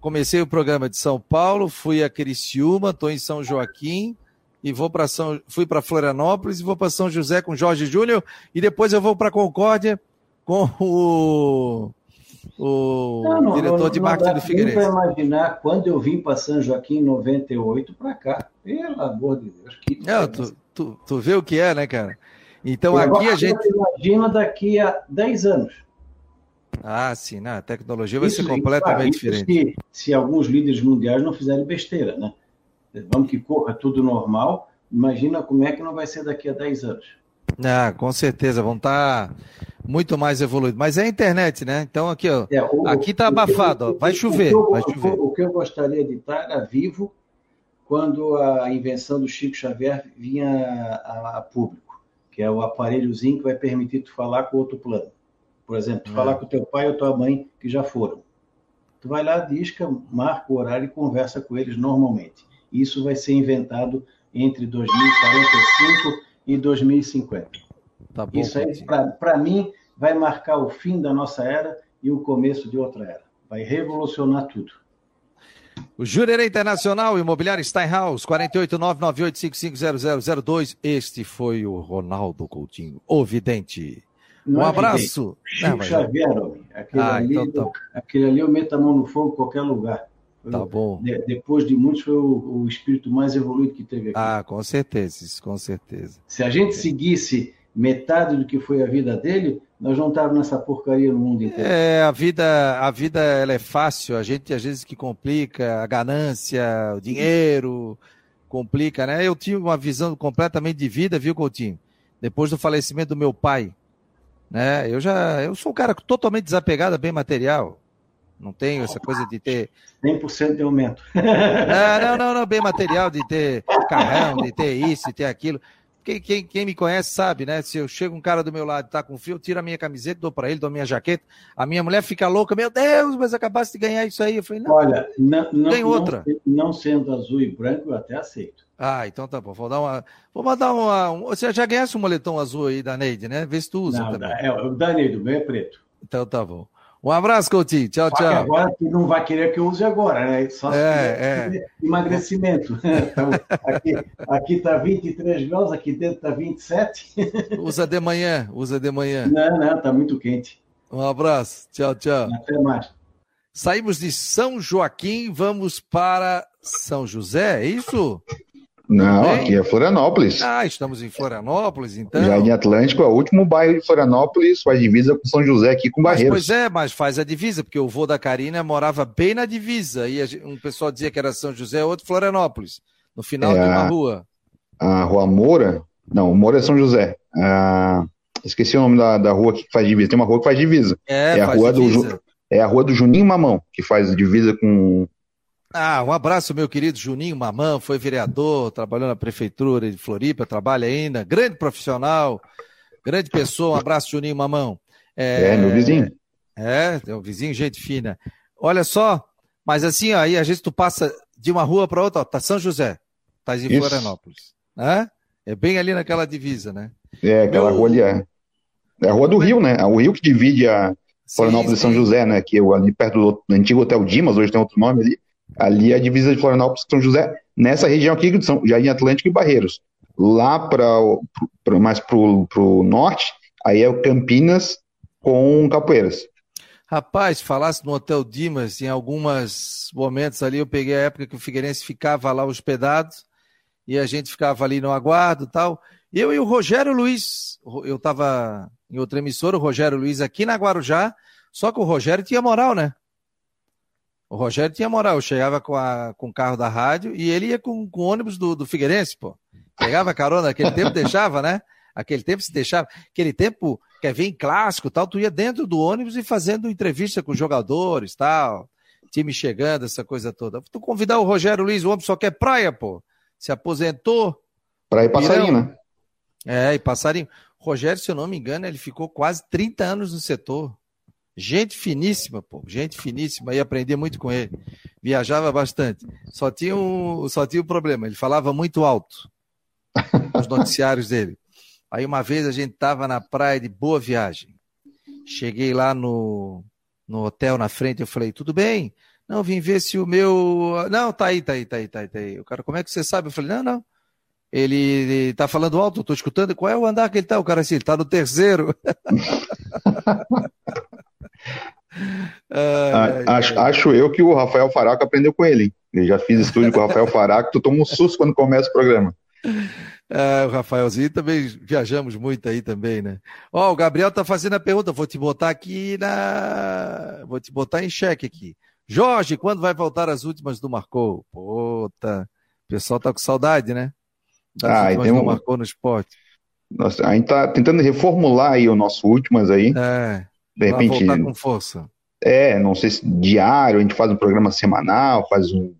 Comecei o programa de São Paulo, fui a Criciúma, estou em São Joaquim, e vou para São, fui para Florianópolis e vou para São José com Jorge Júnior e depois eu vou para Concórdia com o, o não, não, diretor não, de marketing do Figueirense. Não imaginar quando eu vim para São Joaquim em 98 para cá. Pelo amor de Deus. Que não, tu, tu, tu vê o que é, né, cara? Então aqui a gente. Imagina daqui a 10 anos. Ah, sim, né? a tecnologia vai isso, ser completamente diferente. Se, se alguns líderes mundiais não fizerem besteira, né? Vamos que corra tudo normal, imagina como é que não vai ser daqui a 10 anos. Ah, com certeza, vão estar tá muito mais evoluídos. Mas é a internet, né? Então aqui, ó, é, o, aqui está abafado, ó, vai chover, eu, vai chover. O que eu gostaria de estar era vivo quando a invenção do Chico Xavier vinha a, a público, que é o aparelhozinho que vai permitir tu falar com outro plano. Por exemplo, tu é. falar com teu pai ou tua mãe que já foram. Tu vai lá, disca, marca o horário e conversa com eles normalmente. Isso vai ser inventado entre 2045 e 2050. Tá bom, Isso aí, para mim, vai marcar o fim da nossa era e o começo de outra era. Vai revolucionar tudo. O Jurerê Internacional Imobiliário Steinhaus, 48998550002. Este foi o Ronaldo Coutinho, o vidente. Não um é abraço. Chico Xavier, aquele, ah, ali, então tá. aquele ali eu meto a mão no fogo em qualquer lugar. Tá bom. De, depois de muitos, foi o, o, espírito mais evoluído que teve aqui. Ah, com certeza, com certeza. Se a gente seguisse metade do que foi a vida dele, nós não estávamos nessa porcaria no mundo inteiro. É, a vida, a vida ela é fácil, a gente às vezes que complica, a ganância, o dinheiro, complica, né? Eu tive uma visão completamente de vida, viu, Coutinho? Depois do falecimento do meu pai, né? Eu já, eu sou um cara totalmente desapegado a bem material. Não tenho essa coisa de ter. 100% de aumento. Não, não, não, não, bem material, de ter carrão, de ter isso, de ter aquilo. Quem, quem, quem, me conhece sabe, né? Se eu chego um cara do meu lado e tá com frio, eu tiro a minha camiseta, dou para ele, dou a minha jaqueta. A minha mulher fica louca, meu Deus, mas acabaste de ganhar isso aí. Eu falei, não. Olha, não, não tem outra. Não, não, sendo azul e branco, eu até aceito. Ah, então tá bom. Vou dar uma. Vou mandar uma. Um, você já ganhasse um moletom azul aí da Neide, né? Vê se tu usa não, também. É, o da Neide, o meu é preto. Então tá bom. Um abraço, Coutinho. Tchau, Só tchau. agora tu não vai querer que eu use agora, né? Só se é, é. emagrecimento. [LAUGHS] Então, aqui, aqui tá 23 graus, aqui dentro tá 27. [LAUGHS] Usa de manhã, usa de manhã. Não, não, tá muito quente. Um abraço. Tchau, tchau. Até mais. Saímos de São Joaquim, vamos para São José, é isso? Não, aqui é Florianópolis. Ah, estamos em Florianópolis, então. Jardim Atlântico é o último bairro de Florianópolis, faz divisa com São José aqui com Barreiros. Mas, pois é, mas faz a divisa, porque o vô da Karina morava bem na divisa, e um pessoal dizia que era São José, outro Florianópolis, no final é de uma rua. A Rua Moura, não, Moura é São José. Ah, esqueci o nome da, da rua que faz divisa, tem uma rua que faz divisa. É, é a rua divisa. do É a rua do Juninho Mamão, que faz divisa com ah, um abraço, meu querido Juninho Mamão, foi vereador, trabalhou na prefeitura de Floripa, trabalha ainda, grande profissional, grande pessoa, um abraço, Juninho Mamão. É, é meu vizinho. É, é um vizinho, gente fina. Olha só, mas assim, ó, aí às vezes tu passa de uma rua para outra, ó, tá São José, tá em Isso. Florianópolis, né? É bem ali naquela divisa, né? É, aquela meu... rua ali é. É a rua do Rio, né? É o Rio que divide a Florianópolis e São José, né? Que é ali perto do antigo Hotel Dimas, hoje tem outro nome ali. Ali a divisa de Florianópolis São José, nessa região aqui, de São, Jardim Atlântico e Barreiros. Lá para mais para o norte, aí é o Campinas com Capoeiras. Rapaz, falasse no Hotel Dimas, em alguns momentos ali, eu peguei a época que o Figueirense ficava lá hospedado e a gente ficava ali no aguardo tal. Eu e o Rogério Luiz, eu estava em outra emissora, o Rogério Luiz aqui na Guarujá, Só que o Rogério tinha moral, né? O Rogério tinha moral. Eu chegava com, a, com o carro da rádio e ele ia com, com o ônibus do, do Figueirense, pô. Pegava carona, naquele tempo [LAUGHS] deixava, né? Aquele tempo se deixava. Aquele tempo, quer ver em clássico tal, tu ia dentro do ônibus e fazendo entrevista com jogadores tal. Time chegando, essa coisa toda. Tu convidar o Rogério Luiz, o homem só quer praia, pô. Se aposentou. Praia e passarinho, né? É, e passarinho. Rogério, se eu não me engano, ele ficou quase 30 anos no setor. Gente finíssima, pô. Gente finíssima. E aprendi muito com ele. Viajava bastante. Só tinha um, só tinha um problema. Ele falava muito alto. [LAUGHS] Os noticiários dele. Aí uma vez a gente tava na praia de Boa Viagem. Cheguei lá no, no hotel na frente, eu falei, tudo bem? Não, vim ver se o meu. Não, tá aí, tá aí, tá aí, tá aí, tá aí. O cara, como é que você sabe? Eu falei, não, não. Ele, ele tá falando alto, eu tô escutando. Qual é o andar que ele tá? O cara assim, ele tá no terceiro. [LAUGHS] acho, acho, eu que o Rafael Faraco aprendeu com ele. Eu já fiz estúdio com o Rafael Faraco, tu toma um susto quando começa o programa. É, o Rafaelzinho também viajamos muito aí também, né? Ó, o Gabriel tá fazendo a pergunta, vou te botar aqui na. Vou te botar em xeque aqui. Jorge, quando vai voltar as últimas do Marcou? Puta, o pessoal tá com saudade, né? Das ah, últimas um... do Marcou no esporte. Nossa, a gente tá tentando reformular aí o nosso últimas aí. É. De repente. Voltar com força. É, não sei se diário, a gente faz um programa semanal, faz um,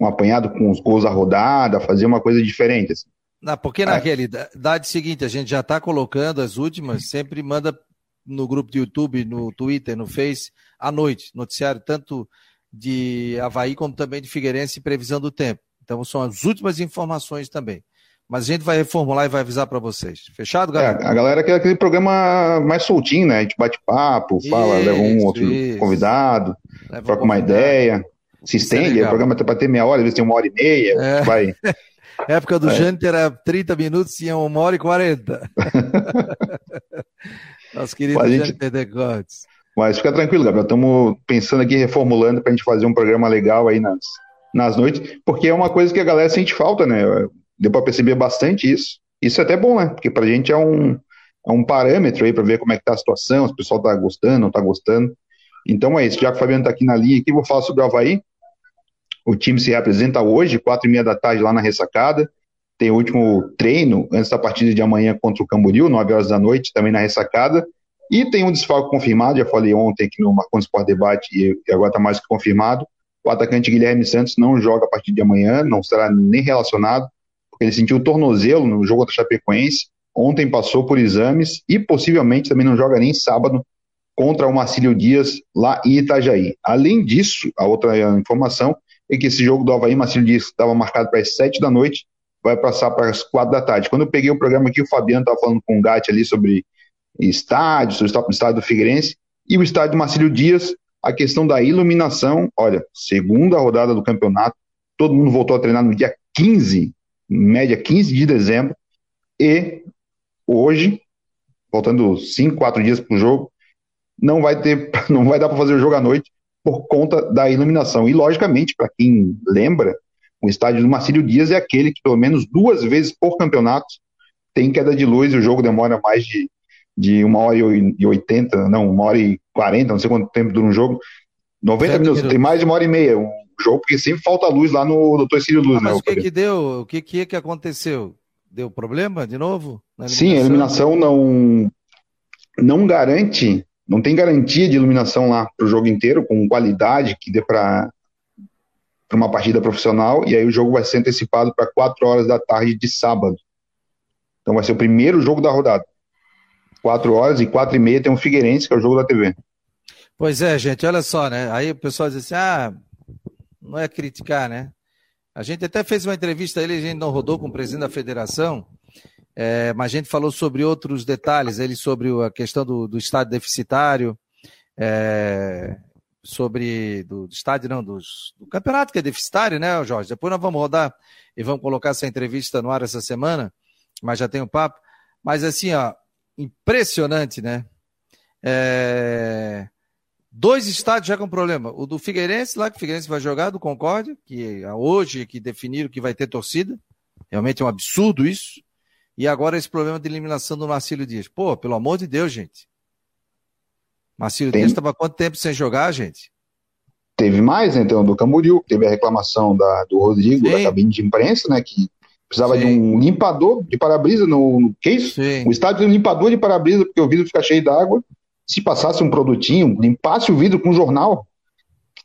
um apanhado com os gols à rodada, fazer uma coisa diferente. Assim. Não, porque na é. realidade seguinte, a gente já está colocando as últimas, sempre manda no grupo do YouTube, no Twitter, no Face, à noite, noticiário tanto de Havaí como também de Figueirense previsão do tempo. Então são as últimas informações também. Mas a gente vai reformular e vai avisar para vocês. Fechado, galera? É, a galera quer aquele programa mais soltinho, né? A gente bate papo, fala, isso, leva um outro isso. convidado, leva troca um uma ideia, se isso é estende, é o programa tem para ter meia hora, às vezes tem uma hora e meia, é. [LAUGHS] vai. [LAUGHS] época do é. Jâniter era 30 minutos, tinha uma hora e 40. [LAUGHS] Nosso querido Mas gente... Jâniter Decotes. Mas fica tranquilo, Gabriel. Estamos pensando aqui, reformulando para a gente fazer um programa legal aí nas, nas noites, porque é uma coisa que a galera sente falta, né? Deu para perceber bastante isso. Isso é até bom, né? Porque para a gente é um, é um parâmetro aí para ver como é que tá a situação, se o pessoal tá gostando, não tá gostando. Então é isso. Já que o Fabiano está aqui na linha, aqui vou falar sobre o Havaí. O time se representa hoje, quatro e meia da tarde, lá na ressacada. Tem o último treino antes da partida de amanhã contra o Camboriú, nove horas da noite, também na ressacada. E tem um desfalque confirmado, já falei ontem aqui no Marconi Sport Debate e agora está mais que confirmado. O atacante Guilherme Santos não joga a partir de amanhã, não será nem relacionado, ele sentiu o tornozelo no jogo contra a Chapecoense. Ontem passou por exames e possivelmente também não joga nem sábado contra o Marcílio Dias lá em Itajaí. Além disso, a outra informação é que esse jogo do Havaí, Marcelo disse que estava marcado para as sete da noite, vai passar para as quatro da tarde. Quando eu peguei o programa aqui, o Fabiano estava falando com o Gatti ali sobre estádio, sobre o estádio do Figueirense, e o estádio Marcílio Dias, a questão da iluminação, olha, segunda rodada do campeonato, todo mundo voltou a treinar no dia 15, média 15 de dezembro, e hoje, faltando cinco, quatro dias para o jogo, não vai ter, [LAUGHS] não vai dar para fazer o jogo à noite, por conta da iluminação. E, logicamente, para quem lembra, o estádio do Marcílio Dias é aquele que, pelo menos duas vezes por campeonato, tem queda de luz e o jogo demora mais de, de uma hora e oitenta, não, uma hora e quarenta, não sei quanto tempo dura um jogo. 90 minutos, tem mais de uma hora e meia um jogo, porque sempre falta luz lá no, no Torcílio Luz. Ah, mas né, o que que deu? O que que, que aconteceu? Deu problema de novo? Sim, a iluminação não, não garante não tem garantia de iluminação lá para o jogo inteiro, com qualidade que dê para uma partida profissional, e aí o jogo vai ser antecipado para 4 horas da tarde de sábado. Então vai ser o primeiro jogo da rodada. 4 horas e 4 e meia tem o Figueirense, que é o jogo da TV. Pois é, gente, olha só, né? Aí o pessoal diz assim: ah, não é criticar, né? A gente até fez uma entrevista, ele a gente não rodou com o presidente da federação, é, mas a gente falou sobre outros detalhes, ele sobre a questão do, do estádio deficitário, é, sobre do, do, estádio, não, dos, do campeonato que é deficitário, né, Jorge? Depois nós vamos rodar e vamos colocar essa entrevista no ar essa semana, mas já tem o um papo. Mas assim, ó, impressionante, né? É, dois estádios já com problema. O do Figueirense, lá que o Figueirense vai jogar, do Concórdia, que é hoje que definiram que vai ter torcida. Realmente é um absurdo isso. E agora esse problema de eliminação do Marcílio Dias. Pô, pelo amor de Deus, gente. Marcelo Tem... Dias estava quanto tempo sem jogar, gente? Teve mais, né? Então, do Camboriú, teve a reclamação da, do Rodrigo, Sim. da cabine de imprensa, né? Que precisava Sim. de um limpador de para-brisa no, no. Que isso? Sim. O estádio tem um limpador de para-brisa, porque o vidro fica cheio d'água. Se passasse um produtinho, limpasse o vidro com jornal.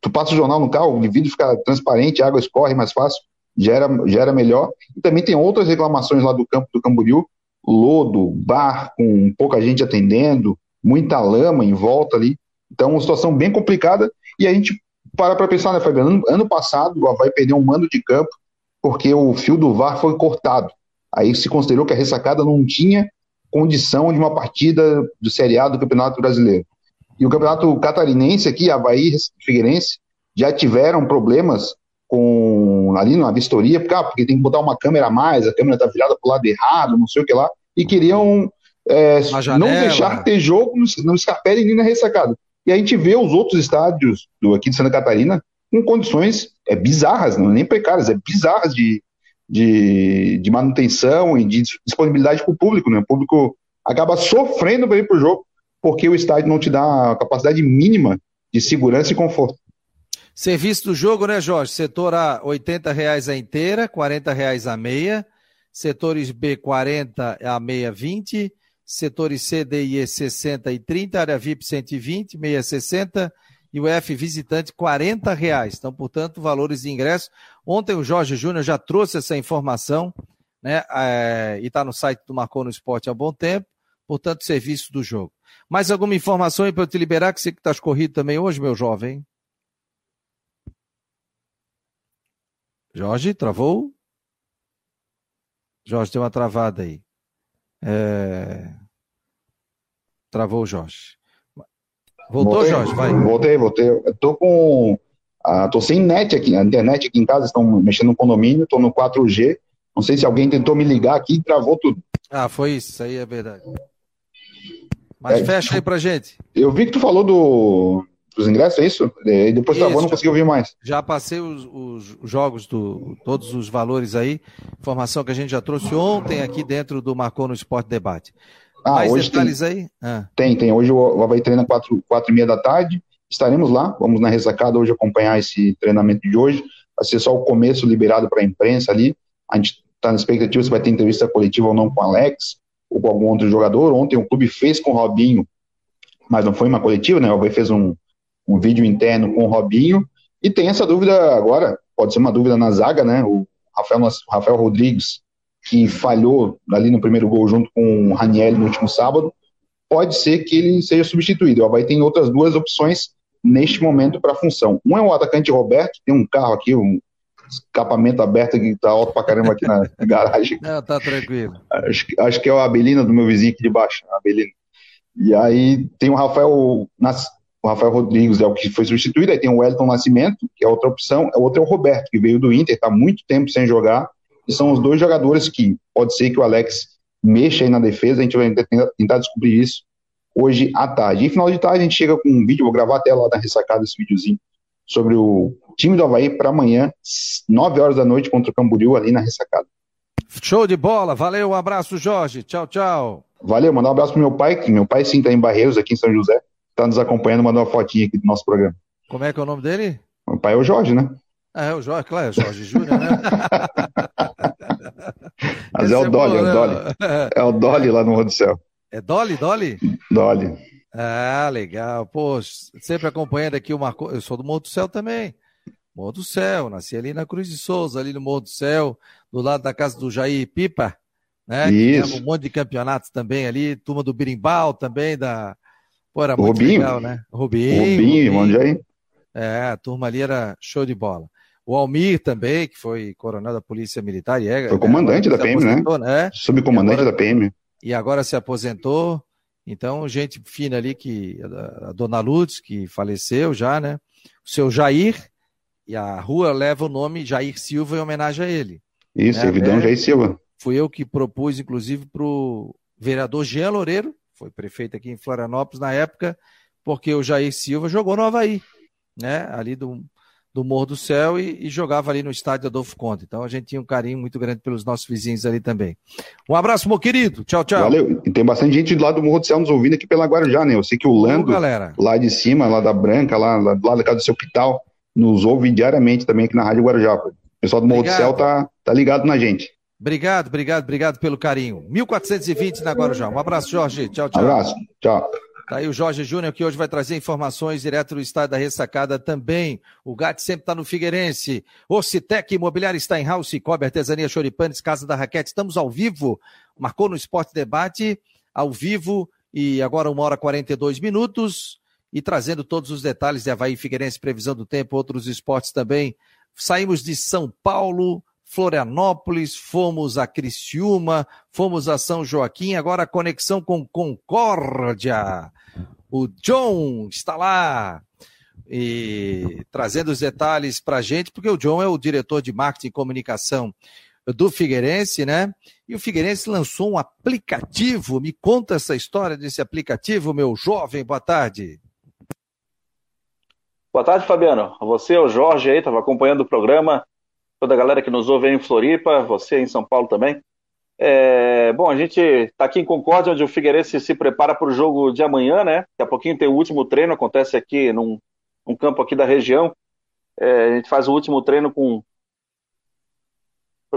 Tu passa o jornal no carro, o vidro fica transparente, a água escorre mais fácil, já era, já era melhor. E também tem outras reclamações lá do campo do Camboriú, lodo, bar com pouca gente atendendo, muita lama em volta ali. Então, uma situação bem complicada. E a gente para para pensar, né, Fabiano? Ano, ano passado, o Havaí perdeu um mando de campo porque o fio do VAR foi cortado. Aí se considerou que a ressacada não tinha condição de uma partida do Série A do Campeonato Brasileiro. E o Campeonato Catarinense aqui, Havaí e Figueirense, já tiveram problemas com ali na vistoria, porque, ah, porque tem que botar uma câmera a mais, a câmera está virada para o lado errado, não sei o que lá, e queriam é, não deixar ter jogo no, no Scarpelli nem na ressacada. E a gente vê os outros estádios do, aqui de Santa Catarina com condições é, bizarras, não é nem precárias, é bizarras de, de, de manutenção e de disponibilidade para o público. Né? O público acaba sofrendo para ir para o jogo porque o estádio não te dá a capacidade mínima de segurança e conforto. Serviço do jogo, né, Jorge? Setor A, R$ reais a inteira, R$ reais a meia. Setores B, 40 a meia, 20 setores C, D e E 60 e 30, área VIP 120, meia 60 e o F visitante 40 reais. Então, portanto, valores de ingresso. Ontem o Jorge Júnior já trouxe essa informação, né? É, e está no site do Marcou no Esporte há bom tempo. Portanto, serviço do jogo. Mais alguma informação aí para eu te liberar, que você que está escorrido também hoje, meu jovem? Jorge, travou? Jorge, tem uma travada aí. É... Travou o Jorge. Voltou, voltei, Jorge? Vai. Voltei, voltei. Eu tô com. Ah, tô sem net aqui. A internet aqui em casa estão mexendo no condomínio, tô no 4G. Não sei se alguém tentou me ligar aqui e travou tudo. Ah, foi isso, isso aí é verdade. Mas é, fecha aí pra gente. Eu vi que tu falou do, dos ingressos, é isso? E depois isso, travou, não consegui ouvir mais. Já passei os, os, jogos, do, todos os valores aí. Informação que a gente já trouxe ontem aqui dentro do Marcou no Esporte Debate. Ah, Mais hoje detalhes tem, aí? Ah. Tem, tem. Hoje o Havaí treina quatro, quatro e meia da tarde. Estaremos lá, vamos na ressacada hoje acompanhar esse treinamento de hoje. Vai ser só o começo liberado para a imprensa ali. A gente está na expectativa se vai ter entrevista coletiva ou não com o Alex ou com algum outro jogador. Ontem o clube fez com o Robinho, mas não foi uma coletiva, né? O Havaí fez um, um vídeo interno com o Robinho. E tem essa dúvida agora, pode ser uma dúvida na zaga, né? O Rafael, o Rafael Rodrigues que falhou ali no primeiro gol junto com o Raniel no último sábado, pode ser que ele seja substituído. O Havaí tem outras duas opções neste momento para a função. Um é o atacante Roberto, tem um carro aqui, um escapamento aberto que tá alto pra caramba aqui na [LAUGHS] garagem. Não, tá tranquilo. Acho, acho que é o Abelina do meu vizinho aqui de baixo, Abelina. E aí tem o Rafael, o Rafael Rodrigues, é o que foi substituído, aí tem o Wellington Nascimento, que é outra opção, o outro é o Roberto, que veio do Inter, está muito tempo sem jogar, são os dois jogadores que pode ser que o Alex mexa aí na defesa, a gente vai tentar descobrir isso hoje à tarde. E final de tarde a gente chega com um vídeo, vou gravar até lá da ressacada esse videozinho, sobre o time do Havaí para amanhã, 9 horas da noite contra o Camboriú ali na ressacada. Show de bola, valeu, um abraço Jorge, tchau, tchau. Valeu, mandar um abraço pro meu pai, que meu pai sim tá em Barreiros, aqui em São José, tá nos acompanhando, mandou uma fotinha aqui do nosso programa. Como é que é o nome dele? Meu pai é o Jorge, né? É, o Jorge, claro, é o Jorge Júnior, né? [LAUGHS] Mas é o é Dolly, é o Dolly. É o Dolly lá no Rua do Céu. É Dolly, Dolly? Dolly. Ah, legal. Pô, sempre acompanhando aqui o Marco. Eu sou do Morro do Céu também. Morro do Céu, nasci ali na Cruz de Souza, ali no Morro do Céu, do lado da casa do Jair Pipa, né? Isso. um monte de campeonatos também ali, turma do Birimbau também, da. Pô, era muito Rubinho. legal, né? Rubinho. Rubinho, irmão de Jair. É, a turma ali era show de bola. O Almir também, que foi coronel da Polícia Militar. E é, foi comandante da PM, né? né? Subcomandante agora, da PM. E agora se aposentou. Então, gente fina ali, que a, dona Lourdes, que faleceu já, né? O seu Jair, e a rua leva o nome Jair Silva em homenagem a ele. Isso, né? servidão é, Jair Silva. Fui eu que propus, inclusive, para o vereador Jean Loureiro, foi prefeito aqui em Florianópolis na época, porque o Jair Silva jogou no Havaí, né? Ali do, do Morro do Céu e, e, jogava ali no estádio Adolfo Conde. Então a gente tinha um carinho muito grande pelos nossos vizinhos ali também. Um abraço, meu querido. Tchau, tchau. Valeu. E tem bastante gente do lado do Morro do Céu nos ouvindo aqui pela Guarujá, né? Eu sei que o Lando, lá de cima, lá da Branca, lá, lá do lado da casa do seu Pital, nos ouve diariamente também aqui na Rádio Guarujá. O pessoal do Morro obrigado. do Céu tá, tá ligado na gente. Obrigado, obrigado, obrigado pelo carinho. 1420 na Guarujá. Um abraço, Jorge. Tchau, tchau. abraço. Tchau. Tá aí o Jorge Júnior, que hoje vai trazer informações direto do estádio da ressacada também. O Gatti sempre está no Figueirense. Ocitec Imobiliário Steinhaus, Cicobi, Artesania Choripanes, Casa da Raquete. Estamos ao vivo. Marcou no Esporte Debate, ao vivo, e agora uma hora e 42 minutos. E trazendo todos os detalhes de Havaí Figueirense, previsão do tempo, outros esportes também. Saímos de São Paulo, Florianópolis, fomos a Criciúma, fomos a São Joaquim, agora a conexão com Concórdia. O John está lá e trazendo os detalhes para a gente, porque o John é o diretor de marketing e comunicação do Figueirense, né? E o Figueirense lançou um aplicativo. Me conta essa história desse aplicativo, meu jovem. Boa tarde. Boa tarde, Fabiano. Você, o Jorge aí, estava acompanhando o programa toda a galera que nos ouve aí em Floripa, você em São Paulo também. É, bom, a gente está aqui em Concórdia, onde o Figueirense se prepara para o jogo de amanhã, né? Daqui a pouquinho tem o último treino, acontece aqui num, num campo aqui da região. É, a gente faz o último treino com.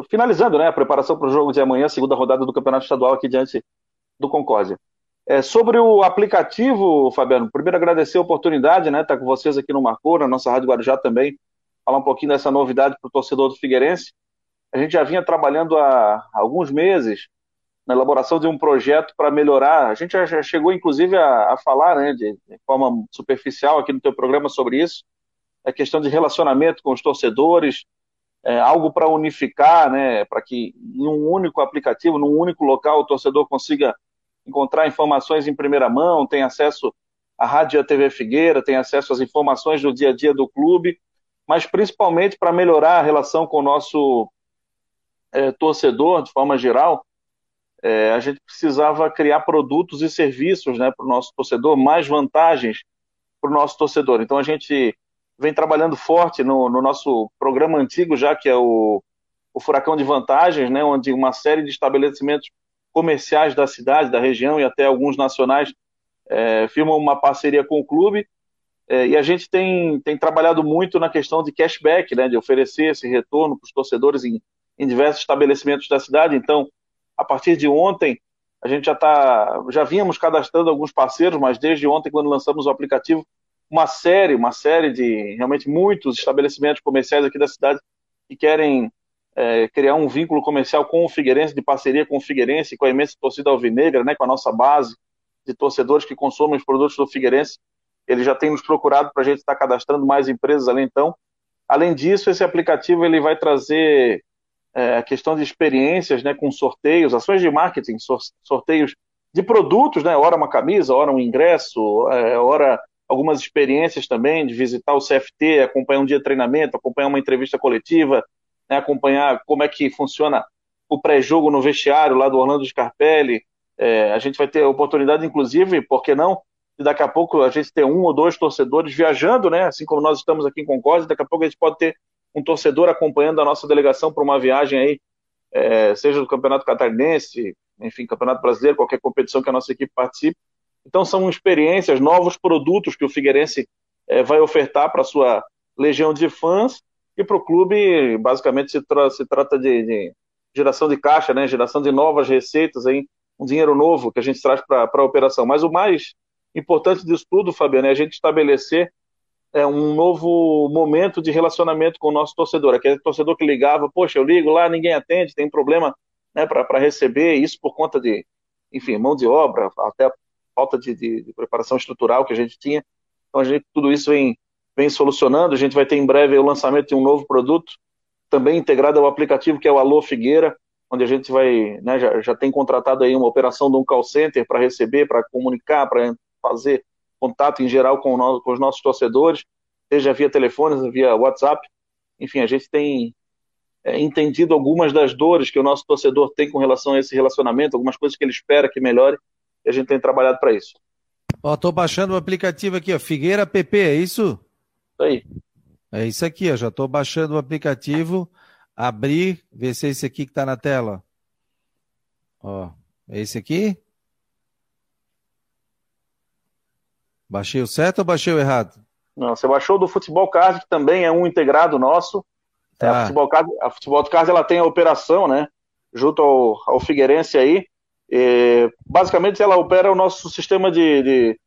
Finalizando, né? A preparação para o jogo de amanhã, segunda rodada do Campeonato Estadual aqui diante do Concórdia. É, sobre o aplicativo, Fabiano, primeiro agradecer a oportunidade, né? Estar tá com vocês aqui no Marcou, na nossa Rádio Guarujá também, falar um pouquinho dessa novidade para o torcedor do Figueirense. A gente já vinha trabalhando há alguns meses na elaboração de um projeto para melhorar. A gente já chegou, inclusive, a, a falar né, de, de, forma superficial aqui no teu programa sobre isso. A questão de relacionamento com os torcedores, é, algo para unificar, né, para que em um único aplicativo, num único local, o torcedor consiga encontrar informações em primeira mão, tem acesso à Rádio e à TV Figueira, tem acesso às informações do dia a dia do clube mas principalmente para melhorar a relação com o nosso é, torcedor, de forma geral, é, a gente precisava criar produtos e serviços né, para o nosso torcedor, mais vantagens para o nosso torcedor. Então a gente vem trabalhando forte no, no nosso programa antigo, já que é o, o Furacão de Vantagens, né, onde uma série de estabelecimentos comerciais da cidade, da região e até alguns nacionais é, firmam uma parceria com o clube é, e a gente tem, tem trabalhado muito na questão de cashback, né, de oferecer esse retorno para os torcedores em, em diversos estabelecimentos da cidade. Então, a partir de ontem, a gente já tá, já vínhamos cadastrando alguns parceiros, mas desde ontem, quando lançamos o aplicativo, uma série, uma série de realmente muitos estabelecimentos comerciais aqui da cidade que querem é, criar um vínculo comercial com o Figueirense, de parceria com o Figueirense, com a imensa torcida alvinegra, né, com a nossa base de torcedores que consomem os produtos do Figueirense ele já tem nos procurado para a gente estar tá cadastrando mais empresas ali então. Além disso, esse aplicativo ele vai trazer é, a questão de experiências né, com sorteios, ações de marketing, sorteios de produtos, né, ora uma camisa, ora um ingresso, é, ora algumas experiências também de visitar o CFT, acompanhar um dia de treinamento, acompanhar uma entrevista coletiva, né, acompanhar como é que funciona o pré-jogo no vestiário lá do Orlando Scarpelli. É, a gente vai ter a oportunidade, inclusive, por que não, daqui a pouco a gente ter um ou dois torcedores viajando, né? Assim como nós estamos aqui em Concórdia, daqui a pouco a gente pode ter um torcedor acompanhando a nossa delegação para uma viagem aí, é, seja do Campeonato Catarinense, enfim, Campeonato Brasileiro, qualquer competição que a nossa equipe participe. Então são experiências, novos produtos que o Figueirense é, vai ofertar para a sua legião de fãs e para o clube, basicamente se, tra se trata de, de, geração de caixa, né? Geração de novas receitas aí, um dinheiro novo que a gente traz para a operação. Mas o mais importante disso tudo, Fabiano, é a gente estabelecer é, um novo momento de relacionamento com o nosso torcedor. Aquele torcedor que ligava, poxa, eu ligo lá, ninguém atende, tem problema né, para receber, isso por conta de, enfim, mão de obra, até falta de, de, de, preparação estrutural que a gente tinha. Então, a gente, tudo isso vem, vem solucionando. A gente vai ter em breve o lançamento de um novo produto, também integrado ao aplicativo que é o Alô Figueira, onde a gente vai, né, já, já tem contratado aí uma operação de um call center para receber, para comunicar, para fazer contato em geral com, com os nossos torcedores, seja via telefone, via WhatsApp. Enfim, a gente tem é, entendido algumas das dores que o nosso torcedor tem com relação a esse relacionamento, algumas coisas que ele espera que melhore, e a gente tem trabalhado para isso. Ó, tô baixando o aplicativo aqui, ó, Figueira PP, é isso? Isso aí. É isso aqui, ó. Já estou baixando o aplicativo, abrir, ver se é esse aqui que está na tela. Ó, é esse aqui? Baixei o certo ou baixei o errado? Não, você baixou do Futebol Card, que também é um integrado nosso. É, a, Futebol Card, a Futebol Card ela tem a operação, né? Junto ao, ao Figueirense aí. E, basicamente, ela opera o nosso sistema de, de,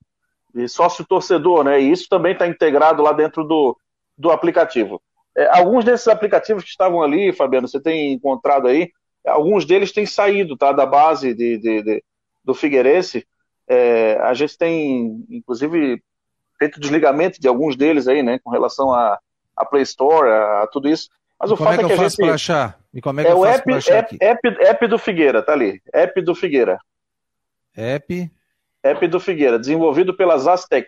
de sócio-torcedor, né? E isso também está integrado lá dentro do, do aplicativo. É, alguns desses aplicativos que estavam ali, Fabiano, você tem encontrado aí, alguns deles têm saído tá, da base de, de do Figueirense. É, a gente tem, inclusive, feito desligamento de alguns deles aí, né, com relação a, a Play Store, a, a tudo isso. Mas o como fato é que, é eu que a faço gente. para achar? E como é que é eu o faço app, achar app, app, app do Figueira, tá ali. App do Figueira. App App do Figueira, desenvolvido pela Zastec.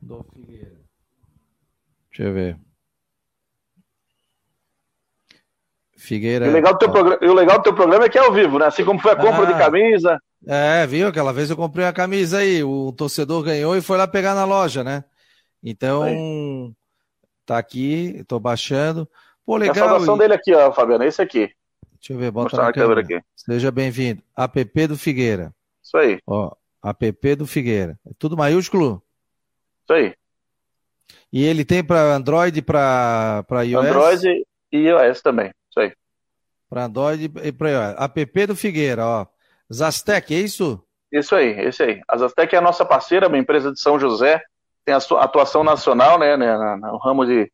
do Figueira. Deixa eu ver. Figueira. E o legal, do teu ó. programa, e o legal do teu programa é que é ao vivo, né? Assim como foi a compra Ah. de camisa. É, viu? Aquela vez eu comprei uma camisa aí, o torcedor ganhou e foi lá pegar na loja, né? Então, tá aqui, tô baixando. Pô, Tem a legal. saudação e- dele aqui, ó, Fabiano. Esse aqui. Deixa eu ver, bota mostrar na câmera câmera. aqui. Seja bem-vindo. App do Figueira. Isso aí, Ó, app do Figueira. É tudo maiúsculo? isso aí. E ele tem para Android, para para iOS? Android e iOS também. Isso aí. Para Android e para iOS. App do Figueira, ó. Zastec, é isso? Isso aí, esse aí. A Zastec é a nossa parceira, uma empresa de São José, tem a sua atuação nacional, né, né, no ramo de,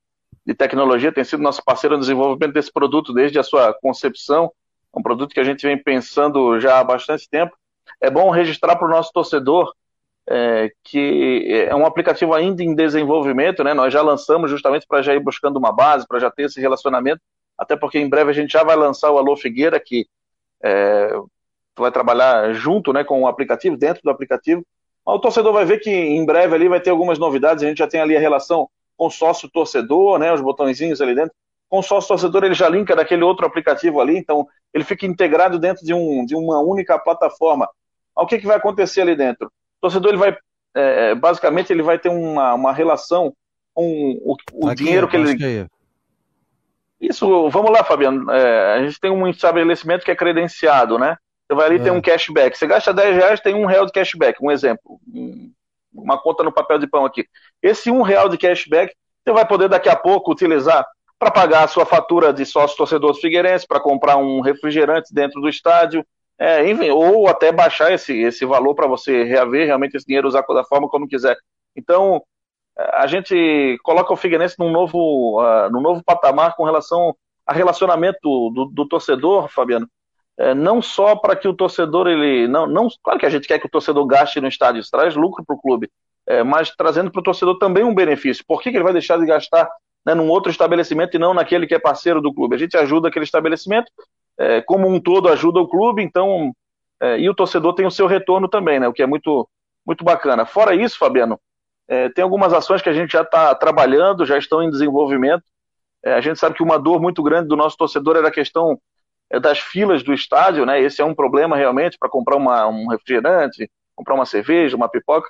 de tecnologia, tem sido nossa parceira no desenvolvimento desse produto desde a sua concepção. Um produto que a gente vem pensando já há bastante tempo. É bom registrar para o nosso torcedor é, que é um aplicativo ainda em desenvolvimento, né? Nós já lançamos justamente para já ir buscando uma base, para já ter esse relacionamento, até porque em breve a gente já vai lançar o Alô Figueira, que é, vai trabalhar junto né, com o aplicativo, dentro do aplicativo. O torcedor vai ver que em breve ali vai ter algumas novidades. A gente já tem ali a relação com sócio-torcedor, né, os botõezinhos ali dentro. Com o sócio-torcedor ele já linka daquele outro aplicativo ali, então ele fica integrado dentro de, um, de uma única plataforma. O que, que vai acontecer ali dentro? O torcedor ele vai, é, basicamente, ele vai ter uma, uma relação com o, o Aqui, dinheiro que ele, acho é. isso, vamos lá, Fabiano. É, a gente tem um estabelecimento que é credenciado, né? Você vai ali e É. tem um cashback. Você gasta 10 reais, tem um real de cashback. Um exemplo. Um- Uma conta no papel de pão aqui. Esse um real de cashback, você vai poder daqui a pouco utilizar para pagar a sua fatura de sócio torcedor do Figueirense, para comprar um refrigerante dentro do estádio, é, enfim, ou até baixar esse, esse valor para você reaver realmente esse dinheiro, usar da forma como quiser. Então, a gente coloca o Figueirense num novo, uh, num novo patamar com relação a relacionamento do, do torcedor, Fabiano. É, não só para que o torcedor ele não, não, claro que a gente quer que o torcedor gaste no estádio, isso traz lucro para o clube, é, mas trazendo para o torcedor também um benefício. Por que, que ele vai deixar de gastar né, num outro estabelecimento e não naquele que é parceiro do clube? A gente ajuda aquele estabelecimento, é, como um todo ajuda o clube, então é, e o torcedor tem o seu retorno também, né? O que é muito muito bacana. Fora isso, Fabiano, é, tem algumas ações que a gente já está trabalhando, já estão em desenvolvimento. É, a gente sabe que uma dor muito grande do nosso torcedor era a questão das filas do estádio, né? Esse é um problema realmente para comprar uma, um refrigerante, comprar uma cerveja, uma pipoca.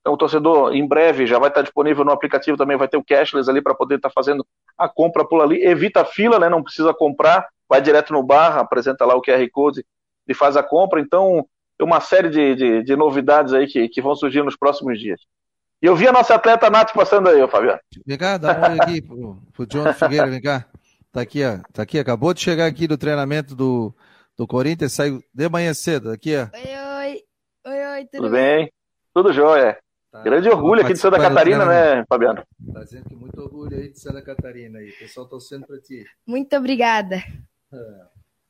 Então, o torcedor, em breve, já vai estar disponível no aplicativo também, vai ter o cashless ali para poder estar fazendo a compra por ali. Evita a fila, né? Não precisa comprar, vai direto no bar, apresenta lá o QR Code e faz a compra. Então, uma série de, de, de novidades aí que, que vão surgir nos próximos dias. E eu vi a nossa atleta Nath passando aí, ô Fabiano. Vem cá, dá um olho aqui pro, pro John Figueira, vem cá. Tá aqui, ó. Tá aqui, acabou de chegar aqui do treinamento do, do Corinthians, saiu de manhã cedo, aqui, ó. Oi, oi. Oi, oi, tudo, Tudo bem? Tudo jóia. Tá, Grande orgulho aqui de Santa Catarina, né, Fabiano? Tá dizendo que muito orgulho aí de Santa Catarina aí. O pessoal torcendo pra ti. Muito obrigada.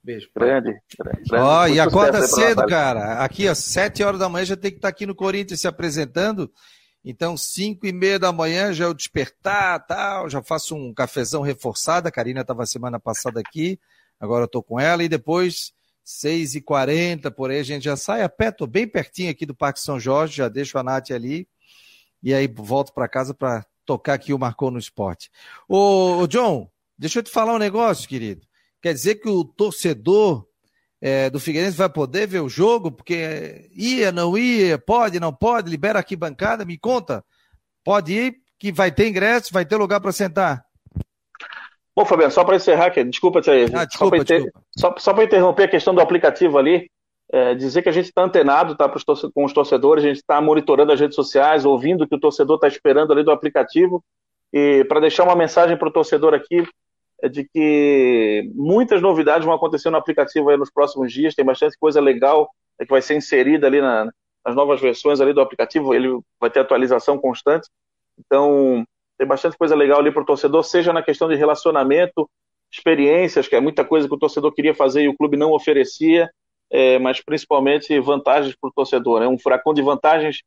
Beijo. pai. Grande. grande Ó, e acorda cedo, cara. Aqui, ó, sete horas da manhã já tem que estar aqui no Corinthians se apresentando. Então, cinco e meia da manhã já eu despertar, tal, já faço um cafezão reforçado. A Karina estava semana passada aqui, agora eu tô com ela. E depois, seis e quarenta, por aí, a gente já sai a pé. Tô bem pertinho aqui do Parque São Jorge, já deixo a Nath ali. E aí volto para casa para tocar aqui o Marcou no Esporte. Ô, ô, John, deixa eu te falar um negócio, querido. Quer dizer que o torcedor é, do Figueirense vai poder ver o jogo? Porque ia, não ia, pode, não pode, libera aqui bancada, me conta. Pode ir, que vai ter ingresso, vai ter lugar para sentar. Bom, Fabiano, só para encerrar aqui, desculpa, Tchê, ah, desculpa, só para inter... só, só interromper a questão do aplicativo ali, é, dizer que a gente está antenado tá, com os torcedores, a gente está monitorando as redes sociais, ouvindo o que o torcedor está esperando ali do aplicativo, e para deixar uma mensagem para o torcedor aqui, de que muitas novidades vão acontecer no aplicativo nos próximos dias, tem bastante coisa legal é, que vai ser inserida ali na, nas novas versões ali do aplicativo, ele vai ter atualização constante, então tem bastante coisa legal ali para o torcedor, seja na questão de relacionamento, experiências, que é muita coisa que o torcedor queria fazer e o clube não oferecia, é, mas principalmente vantagens para o torcedor, né? um furacão de vantagens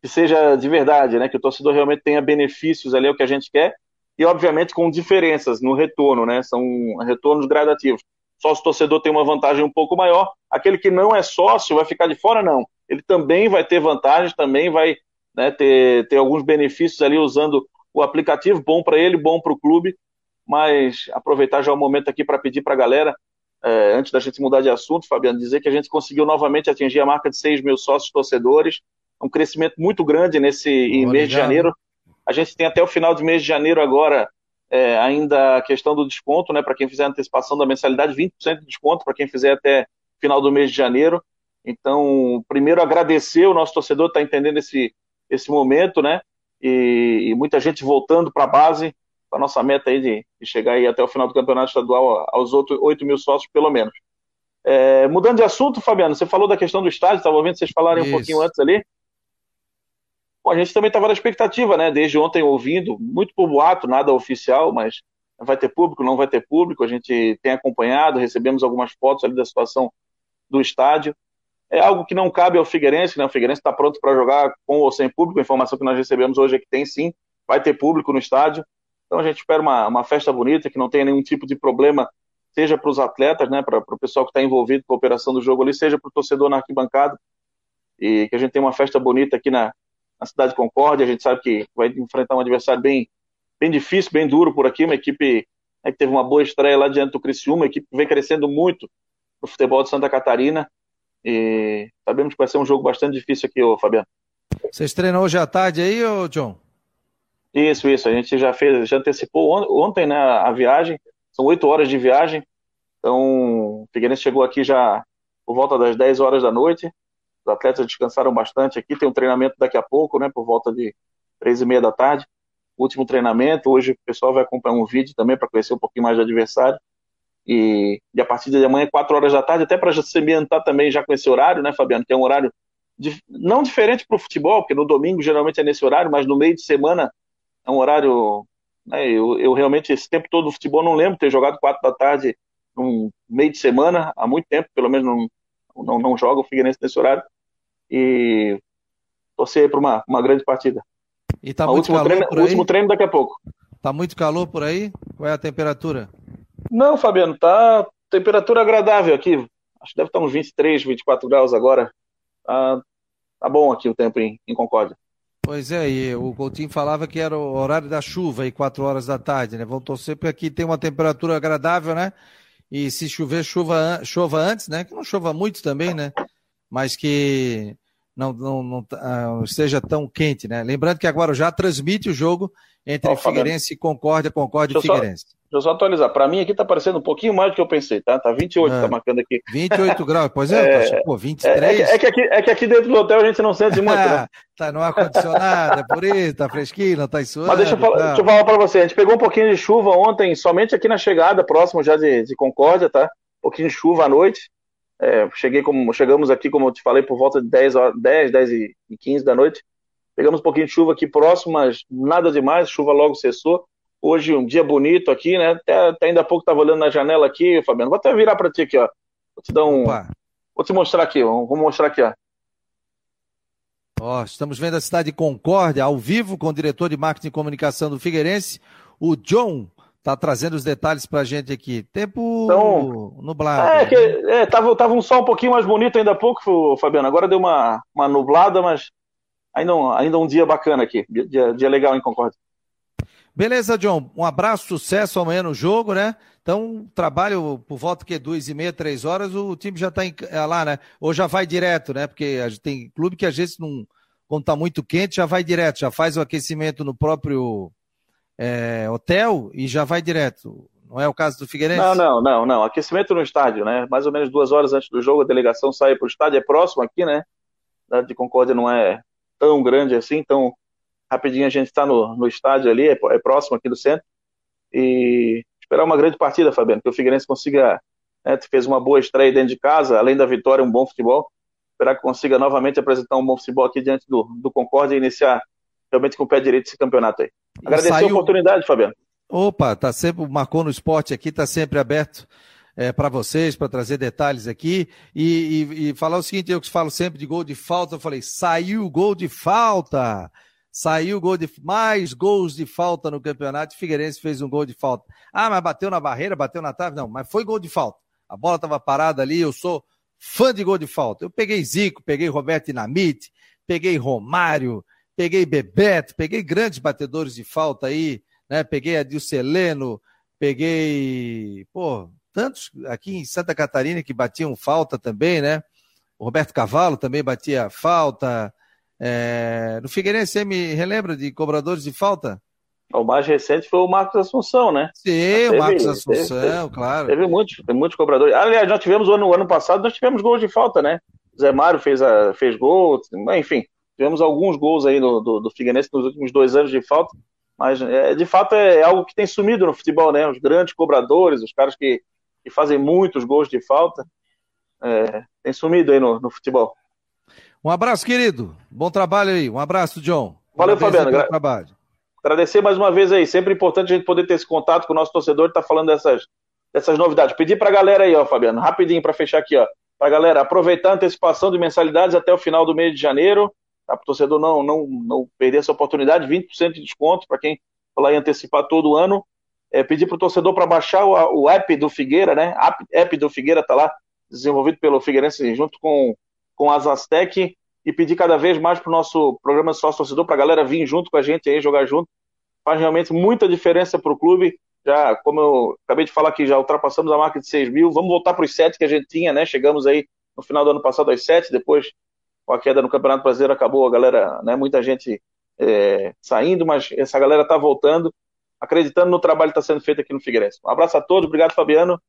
que seja de verdade, né? que o torcedor realmente tenha benefícios ali, é o que a gente quer, e obviamente com diferenças no retorno, né? são retornos gradativos. Sócio torcedor tem uma vantagem um pouco maior, aquele que não é sócio vai ficar de fora, não. Ele também vai ter vantagens, também vai né, ter, ter alguns benefícios ali usando o aplicativo, bom para ele, bom para o clube, mas aproveitar já o momento aqui para pedir para a galera, é, antes da gente mudar de assunto, Fabiano, dizer que a gente conseguiu novamente atingir a marca de 6 mil sócios torcedores, um crescimento muito grande nesse mês de janeiro. A gente tem até o final de mês de janeiro agora é, ainda a questão do desconto, né, para quem fizer antecipação da mensalidade, 20% de desconto para quem fizer até final do mês de janeiro. Então, primeiro agradecer o nosso torcedor está entendendo esse, esse momento, né? e, e muita gente voltando para a base, a nossa meta aí de, de, chegar aí até o final do campeonato estadual aos outros 8 mil sócios, pelo menos. É, mudando de assunto, Fabiano, você falou da questão do estádio, estava ouvindo vocês falarem Isso. um pouquinho antes ali. Bom, a gente também estava na expectativa, né? Desde ontem ouvindo, muito por boato, nada oficial, mas vai ter público, não vai ter público. A gente tem acompanhado, recebemos algumas fotos ali da situação do estádio é algo que não cabe ao Figueirense, né? O Figueirense está pronto para jogar com ou sem público. A informação que nós recebemos hoje é que tem sim, vai ter público no estádio. Então a gente espera uma, uma festa bonita, que não tenha nenhum tipo de problema, seja para os atletas, né? Para o pessoal que está envolvido com a operação do jogo ali, seja para o torcedor na arquibancada. E que a gente tenha uma festa bonita aqui na, na cidade de Concórdia. A gente sabe que vai enfrentar um adversário bem, bem difícil, bem duro por aqui, uma equipe né, que teve uma boa estreia lá diante do Criciúma, uma equipe que vem crescendo muito no futebol de Santa Catarina e sabemos que vai ser um jogo bastante difícil aqui, ô Fabiano. Vocês treinam hoje à tarde aí, ô John? Isso, isso. A gente já fez, já antecipou ontem né, a viagem. São oito horas de viagem. Então, o Figueirense chegou aqui já por volta das 10 horas da noite. Os atletas descansaram bastante aqui. Tem um treinamento daqui a pouco, né? Por volta de três e meia da tarde. Último treinamento. Hoje o pessoal vai acompanhar um vídeo também para conhecer um pouquinho mais do adversário. E, e a partir de amanhã, 4 horas da tarde, até para se ambientar também já com esse horário, né, Fabiano? Que é um horário de, não diferente para o futebol, porque no domingo geralmente é nesse horário, mas no meio de semana é um horário. Né, eu, eu realmente, esse tempo todo do futebol, não lembro ter jogado 4 da tarde no meio de semana, há muito tempo, pelo menos não, não, não joga o Figueirense nesse horário. E torcer para uma, uma grande partida. E tá muito calor treino, por aí? último treino daqui a pouco. Tá muito calor por aí? Qual é a temperatura? Não, Fabiano, tá temperatura agradável aqui. Acho que deve estar uns 23, 24 graus agora. Tá, tá bom aqui o tempo em, em Concórdia. Pois é, e o Coutinho falava que era o horário da chuva aí, 4 horas da tarde, né? Vão torcer porque aqui tem uma temperatura agradável, né? E se chover, chuva, chova antes, né? Que não chova muito também, né? Mas que não, não, não uh, esteja tão quente, né? Lembrando que agora já transmite o jogo entre oh, Figueirense e Concórdia, Concórdia e Figueirense. Só, Deixa eu só atualizar. Para mim aqui tá parecendo um pouquinho mais do que eu pensei, tá? Tá 28, é. tá marcando aqui. 28 [LAUGHS] graus, pois é, é pô, 23. É, é, que aqui, é que aqui dentro do hotel a gente não sente muito, né? [LAUGHS] tá no ar-condicionado, é por isso, tá fresquinho, não tá suando. Mas deixa eu, falar, tá. falar para você, a gente pegou um pouquinho de chuva ontem, somente aqui na chegada, próximo já de, de Concórdia, tá? Um pouquinho de chuva à noite. É, cheguei como, chegamos aqui, como eu te falei, por volta de 10, horas, 10, 10 e 15 da noite. Pegamos um pouquinho de chuva aqui próximo, mas nada demais, chuva logo cessou. Hoje um dia bonito aqui, né? Até, até ainda há pouco estava olhando na janela aqui, Fabiano. Vou até virar para ti aqui, ó. Vou te dar um. Opa. Vou te mostrar aqui, vou mostrar aqui, ó. Ó, estamos vendo a cidade de Concórdia ao vivo com o diretor de marketing e comunicação do Figueirense, o John. Tá trazendo os detalhes pra gente aqui. Tempo então, nublado. É, que, é tava, tava um sol um pouquinho mais bonito ainda há pouco, Fabiano. Agora deu uma, uma nublada, mas ainda um, ainda um dia bacana aqui. Dia, dia legal em Concórdia. Beleza, John. Um abraço, sucesso amanhã no jogo, né? Então, trabalho por volta que duas e meia, três horas, o time já está é, lá, né? Ou já vai direto, né? Porque tem clube que às vezes não, quando está muito quente, já vai direto, já faz o aquecimento no próprio é, hotel e já vai direto. Não é o caso do Figueirense? Não, não, não, não. Aquecimento no estádio, né? Mais ou menos duas horas antes do jogo, a delegação sai para o estádio, é próximo aqui, né? A cidade de Concórdia não é tão grande assim, então rapidinho a gente está no, no estádio ali, é, é, próximo aqui do centro. E esperar uma grande partida, Fabiano, que o Figueirense consiga. Né, fez uma boa estreia dentro de casa, além da vitória, um bom futebol. Esperar que consiga novamente apresentar um bom futebol aqui diante do, do Concórdia e iniciar realmente com o pé direito esse campeoneto aí. Agradecer saiu... a oportunidade, Fabiano. Opa, tá sempre, marcou no esporte aqui, tá sempre aberto é, para vocês, para trazer detalhes aqui. E, e, e, falar o seguinte: eu que falo sempre de gol de falta, eu falei, saiu gol de falta. Saiu gol de mais gols de falta no campeonato. Figueirense fez um gol de falta. Ah, mas bateu na barreira, bateu na trave? Não, mas foi gol de falta. A bola estava parada ali. Eu sou fã de gol de falta. Eu peguei Zico, peguei Roberto Dinamite, peguei Romário, peguei Bebeto, peguei grandes batedores de falta aí, né? Peguei Adilceleno, peguei, pô, tantos aqui em Santa Catarina que batiam falta também, né? O Roberto Cavalo também batia falta. É... No Figueirense, você me relembra de cobradores de falta? O mais recente foi o Marcos Assunção, né? Sim, teve, o Marcos Assunção, teve, claro. Teve muitos, muitos cobradores. Aliás, nós tivemos o ano, ano passado, nós tivemos gols de falta, né? Zé Mário fez, a, fez gol, enfim, Tivemos alguns gols aí do, do, do Figueirense nos últimos dois anos de falta, mas é, de fato é algo que tem sumido no futebol, né? Os grandes cobradores, os caras que, que fazem muitos gols de falta, é, tem sumido aí no, no futebol. Um abraço, querido. Bom trabalho aí. Um abraço, John. Valeu, Fabiano. Gra trabalho. Agradecer mais uma vez aí. Sempre importante a gente poder ter esse contato com o nosso torcedor e estar tá falando dessas, dessas novidades. Pedir para a galera aí, ó, Fabiano, rapidinho para fechar aqui, ó. Para a galera aproveitar a antecipação de mensalidades até o final do mês de janeiro tá? para o torcedor não, não, não perder essa oportunidade, 20% de desconto para quem falar em antecipar todo ano. É, pedir para o torcedor para baixar o, o, app do Figueira, né? App, app do Figueira está lá, desenvolvido pelo Figueirense junto com, com a e pedir cada vez mais para o nosso programa sócio torcedor, para a galera vir junto com a gente aí, jogar junto. Faz realmente muita diferença para o clube. Já, como eu acabei de falar aqui, já ultrapassamos a marca de 6 mil. Vamos voltar para os 7 que a gente tinha, né? Chegamos aí no final do ano passado aos 7, depois com a queda no Campeonato Brasileiro acabou a galera, né, muita gente é, saindo, mas essa galera está voltando, acreditando no trabalho que está sendo feito aqui no Figueirense. Um abraço a todos, obrigado Fabiano,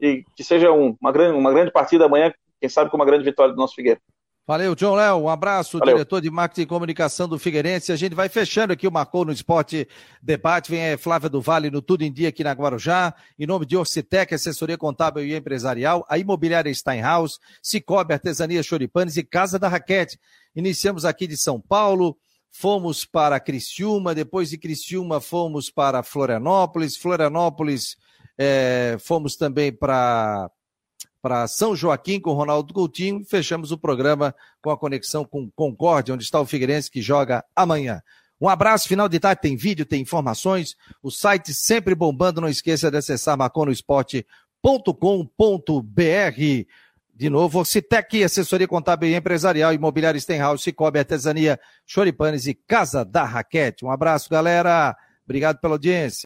e que seja um, uma, grande, uma grande partida amanhã, quem sabe com uma grande vitória do nosso Figueiredo. Valeu, John Léo. Um abraço, Valeu. diretor de marketing e comunicação do Figueirense. A gente vai fechando aqui o Marcou no Esporte Debate. Vem a Flávia do Vale no Tudo em Dia aqui na Guarujá. Em nome de Orcitec, assessoria contábil e empresarial, a imobiliária Steinhaus, Cicobi, Artesania Choripanes e Casa da Raquete. Iniciamos aqui de São Paulo, fomos para Criciúma, depois de Criciúma fomos para Florianópolis, Florianópolis é, fomos também para para São Joaquim com Ronaldo Coutinho. Fechamos o programa com a conexão com Concórdia, onde está o Figueirense que joga amanhã. Um abraço, final de tarde tem vídeo, tem informações, o site sempre bombando, não esqueça de acessar maconosport.com.br. De novo, Citec, assessoria contábil e empresarial, imobiliária Stenhouse, Cicobi, artesania, Choripanes e Casa da Raquete. Um abraço, galera. Obrigado pela audiência.